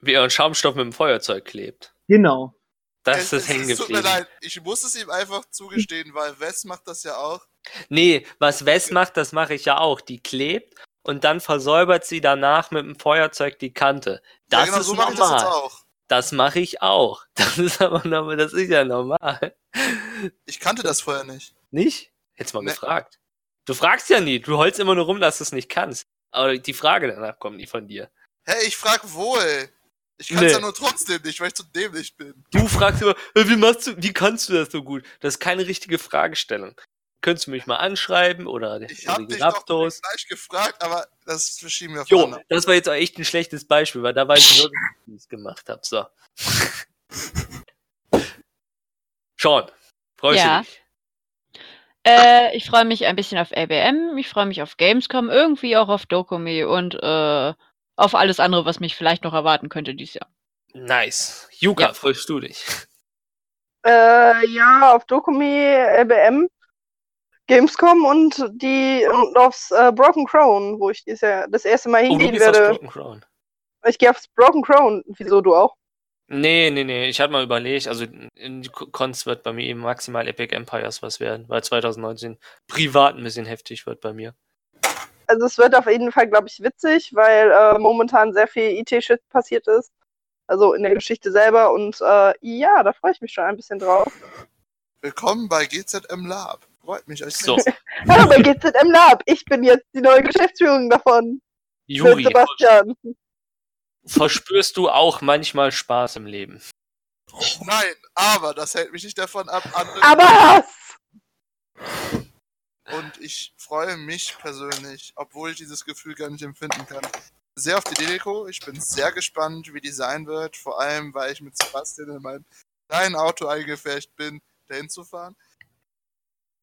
Wie er einen Schaumstoff mit dem Feuerzeug klebt. Genau. Das Es- ist es- hängen Es tut mir geblieben. leid, ich muss es ihm einfach zugestehen, weil Wes macht das ja auch. Nee, was Wes macht, das mache ich ja auch. Die klebt und dann versäubert sie danach mit dem Feuerzeug die Kante. Das ja, genau, ist so mache ich das normal. jetzt auch. Das mache ich auch. Das ist aber normal, das ist ja normal. Ich kannte das vorher nicht. Nicht? Hättest mal Nee. gefragt. Du fragst ja nie, du holst immer nur rum, dass du es nicht kannst. Aber die Frage danach kommt nie von dir. Hey, ich frag wohl. Ich kann's Nee. ja nur trotzdem nicht, weil ich zu dämlich bin. Du fragst immer, "Äh, wie machst du, wie kannst du das so gut? Das ist keine richtige Fragestellung. Könntest du mich mal anschreiben oder Ich hab die dich doch Raptors? gleich gefragt, aber das verschieben wir Jo, vorne. das war jetzt auch echt ein schlechtes Beispiel, weil da weiß ich wirklich, wie ich es gemacht habe. So. Sean, freust Ja. du dich? Äh, ich freue mich ein bisschen auf ABM, ich freue mich auf Gamescom, irgendwie auch auf Dokumi und äh, auf alles andere, was mich vielleicht noch erwarten könnte dieses Jahr. Nice. Yuka, Ja. freust du dich? Äh, ja, auf Dokumi, LBM, Gamescom und die und aufs äh, Broken Crown, wo ich dieses Jahr das erste Mal Oh, du hingehen gehst aufs werde. Broken Crown. Ich gehe aufs Broken Crown. Wieso du auch? Nee, nee, nee. Ich hatte mal überlegt, also in die Cons wird bei mir eben maximal Epic Empires was werden, weil 2019 privat ein bisschen heftig wird bei mir. Also es wird auf jeden Fall, glaube ich, witzig, weil äh, momentan sehr viel IT-Shit passiert ist. Also in der Geschichte selber. Und äh, ja, da freue ich mich schon ein bisschen drauf. Willkommen bei GZM Lab. Freut mich, euch So, Hallo bei GZM Lab. Ich bin jetzt die neue Geschäftsführung davon. Mit Juri, Sebastian. Verspürst du auch manchmal Spaß im Leben? Nein, aber das hält mich nicht davon ab, andere. Aber Hass! Und ich freue mich persönlich, obwohl ich dieses Gefühl gar nicht empfinden kann, sehr auf die Deko. Ich bin sehr gespannt, wie die sein wird. Vor allem, weil ich mit Sebastian in mein kleinen Auto eingefärbt bin, dahin zu fahren.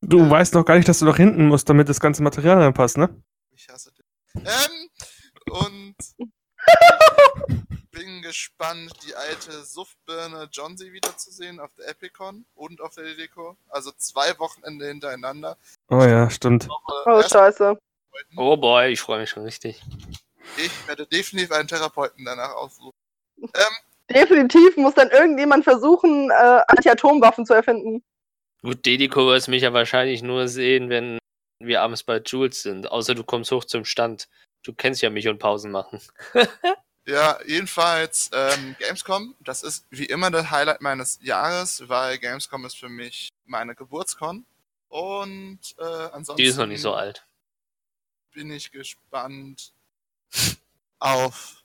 Du weißt noch gar nicht, dass du nach hinten musst, damit das ganze Material reinpasst, ne? Ich hasse dich. Ähm, und bin gespannt, die alte Suftbirne Johnsy wiederzusehen auf der Epicon und auf der Deko. Also zwei Wochenende hintereinander. Oh ja, stimmt. Oh, scheiße. Oh boy, ich freue mich schon richtig. Ich werde definitiv einen Therapeuten danach aussuchen. Ähm, Definitiv muss dann irgendjemand versuchen, äh, Anti-Atomwaffen zu erfinden. Gut, Dediko wirst mich ja wahrscheinlich nur sehen, wenn wir abends bei Jules sind. Außer du kommst hoch zum Stand. Du kennst ja mich und Pausen machen. Ja, jedenfalls ähm, Gamescom, das ist wie immer das Highlight meines Jahres, weil Gamescom ist für mich meine Geburtskon. Und äh, ansonsten Die ist noch nicht so alt. bin ich gespannt auf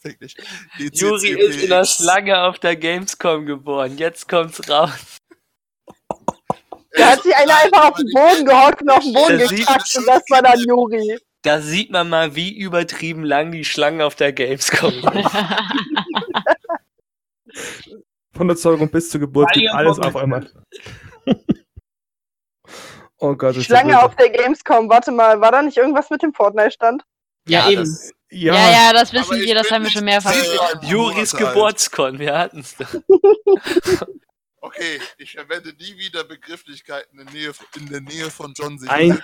wirklich die Juri CCPX. ist in der Schlange auf der Gamescom geboren. Jetzt kommt's raus. Da hat sich einer einfach auf den Boden gehockt und auf den Boden gekackt und das war dann Juri. Da sieht man mal, wie übertrieben lang die Schlangen auf der Gamescom sind. Von der Zeugung bis zur Geburt geht alles auf einmal. oh Gott, ist Schlange das auf der Gamescom. Warte mal, war da nicht irgendwas mit dem Fortnite-Stand? Ja, eben. das- Ja, Ja, ja, das wissen wir, das haben wir schon mehrfach paar Juris Monate alt. Geburtskon, wir hatten's. doch. Okay, ich verwende nie wieder Begrifflichkeiten in, Nähe, in der Nähe von John C. Ein-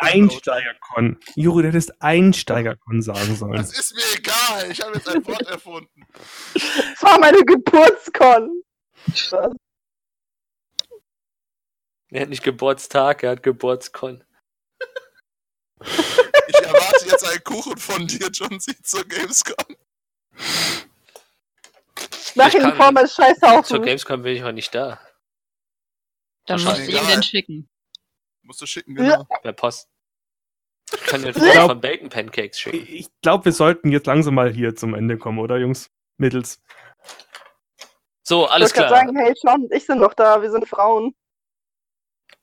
Einsteigerkon. Juri, du hättest Einsteigerkon sagen sollen. Das ist mir egal. Ich habe jetzt ein Wort erfunden. Das war meine Geburtskon. Er hat nicht Geburtstag, er hat Geburtskon. Ich erwarte jetzt einen Kuchen von dir, John C. zur Gamescom. Mach Ich ihn in kann- Form eines Zur. Gamescom bin ich heute nicht da. Dann musst du ihm den schicken. Musst du schicken, genau. Per Post. Ich kann dir Ich Foto von Bacon Pancakes schicken. Ich glaube, wir sollten jetzt langsam mal hier zum Ende kommen, oder Jungs? Mittels. So, Ich alles gerade klar. sagen, hey, Sean und ich sind doch da, wir sind Frauen.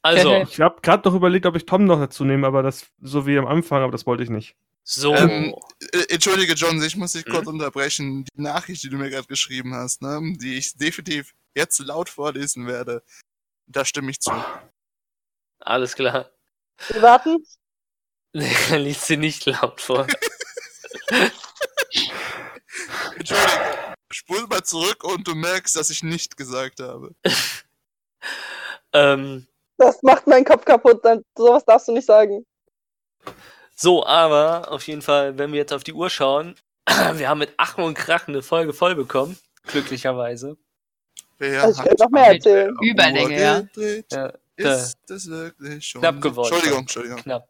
Also, Ich habe gerade noch überlegt, ob ich Tom noch dazu nehme, aber das so wie am Anfang, aber das wollte ich nicht. So. Ähm, Äh, Entschuldige, John, ich muss dich Hm? kurz unterbrechen. Die Nachricht, die du mir gerade geschrieben hast, ne, die ich definitiv jetzt laut vorlesen werde, da stimme ich zu. Alles klar. Wir warten. Liest sie nicht laut vor. Entschuldige, spul mal zurück und du merkst, dass ich nicht gesagt habe. ähm, Das macht meinen Kopf kaputt. Dann, sowas darfst du nicht sagen. So, aber auf jeden Fall, wenn wir jetzt auf die Uhr schauen, wir haben mit Achen und Krachen eine Folge voll bekommen. Glücklicherweise. Wer Also ich noch mehr erzählen. Überlänge, ja. gedreht? Ja, da, Ist das wirklich schon? Knapp geworden. Entschuldigung, Entschuldigung. knapp.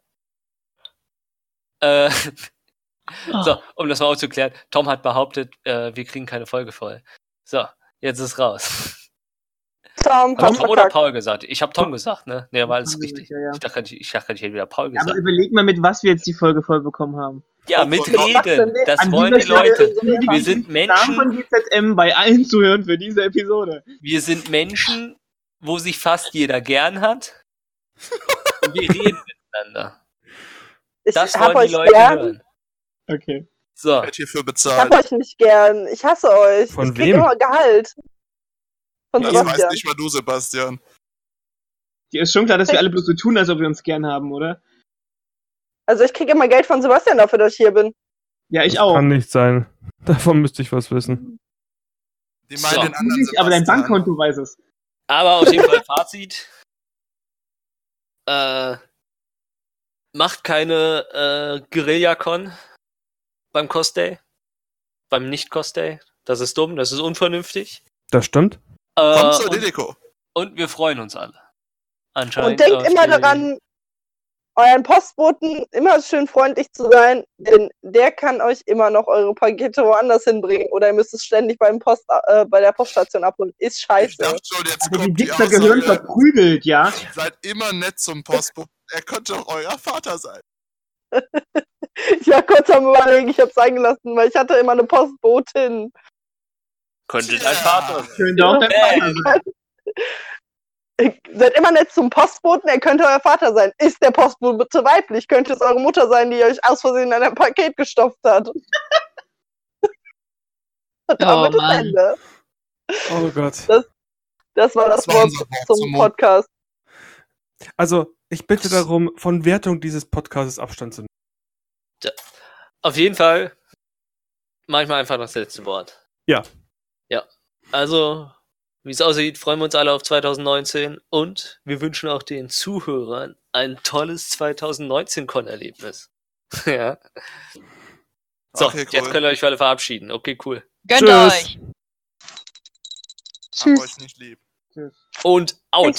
Äh, Oh. so, um das mal aufzuklären. Tom hat behauptet, äh, wir kriegen keine Folge voll. So, jetzt ist raus. Tom Hab hat ich Tom oder. Paul gesagt? Ich habe Tom gesagt, ne? Ne, war alles Tom richtig. gesagt, ja, ja. Ich dachte, ich, ich dachte, ich hätte wieder Paul Aber gesagt. überleg mal, mit was wir jetzt die Folge voll bekommen haben. Ja, mit Reden. Das wollen die Leute. Wir sind Namen von Menschen, GZM bei allen zuhören für diese Episode. wir sind Menschen, wo sich fast jeder gern hat. Und wir reden miteinander. Ich Das hab wollen die euch Leute gern. hören. Okay. So, Ich hab euch nicht gern. Ich hasse euch. Von ich krieg wem? immer Gehalt. Von Das weißt Sebastian. nicht mal du, Sebastian. Dir ist schon klar, dass wir alle bloß so tun, als ob wir uns gern haben, oder? Also ich krieg immer Geld von Sebastian dafür, dass ich hier bin. Ja, ich Das auch. Kann nicht sein. Davon müsste ich was wissen. Die So. den anderen nicht, aber dein. Bankkonto weiß es. aber auf jeden Fall Fazit. Äh, macht keine äh, Guerilla-Con beim Cosday. Beim Nicht-Cosday. Das ist dumm, das ist unvernünftig. Das stimmt. Äh, und, und wir freuen uns alle. Und Anscheinend. denkt auf immer daran, euren Postboten immer schön freundlich zu sein, denn der kann euch immer noch eure Pakete woanders hinbringen oder ihr müsst es ständig beim Post, äh, bei der Poststation abholen. Ist Ich scheiße. dachte schon, jetzt Also die kommt die Wichser gehören verprügelt, ja? seid immer nett zum Postboten. Er könnte auch euer Vater sein. Ja, kurz am überlegen, ich hab's eingelassen, weil ich hatte immer eine Postbotin. Könnte Ja. dein Vater sein. Könnte auch dein. Vater sein. Seid immer nett zum Postboten, er könnte euer Vater sein. Ist der Postbote weiblich, könnte es eure Mutter sein, die euch aus Versehen in ein Paket gestopft hat. Und damit ist Mann. Ende. Oh Gott. Das war das, Das Wort zum. Podcast. Also, ich bitte darum, von Wertung dieses Podcasts Abstand zu nehmen. Auf jeden Fall manchmal einfach das letzte Wort. Ja. Ja. Also, wie es aussieht, freuen wir uns alle auf 2019 und wir wünschen auch den Zuhörern ein tolles 2019-Con-Erlebnis. ja. So, Okay, jetzt cool. könnt ihr euch für alle verabschieden. Okay, cool. Gönnt Tschüss. euch! Hab euch nicht lieb. Und out.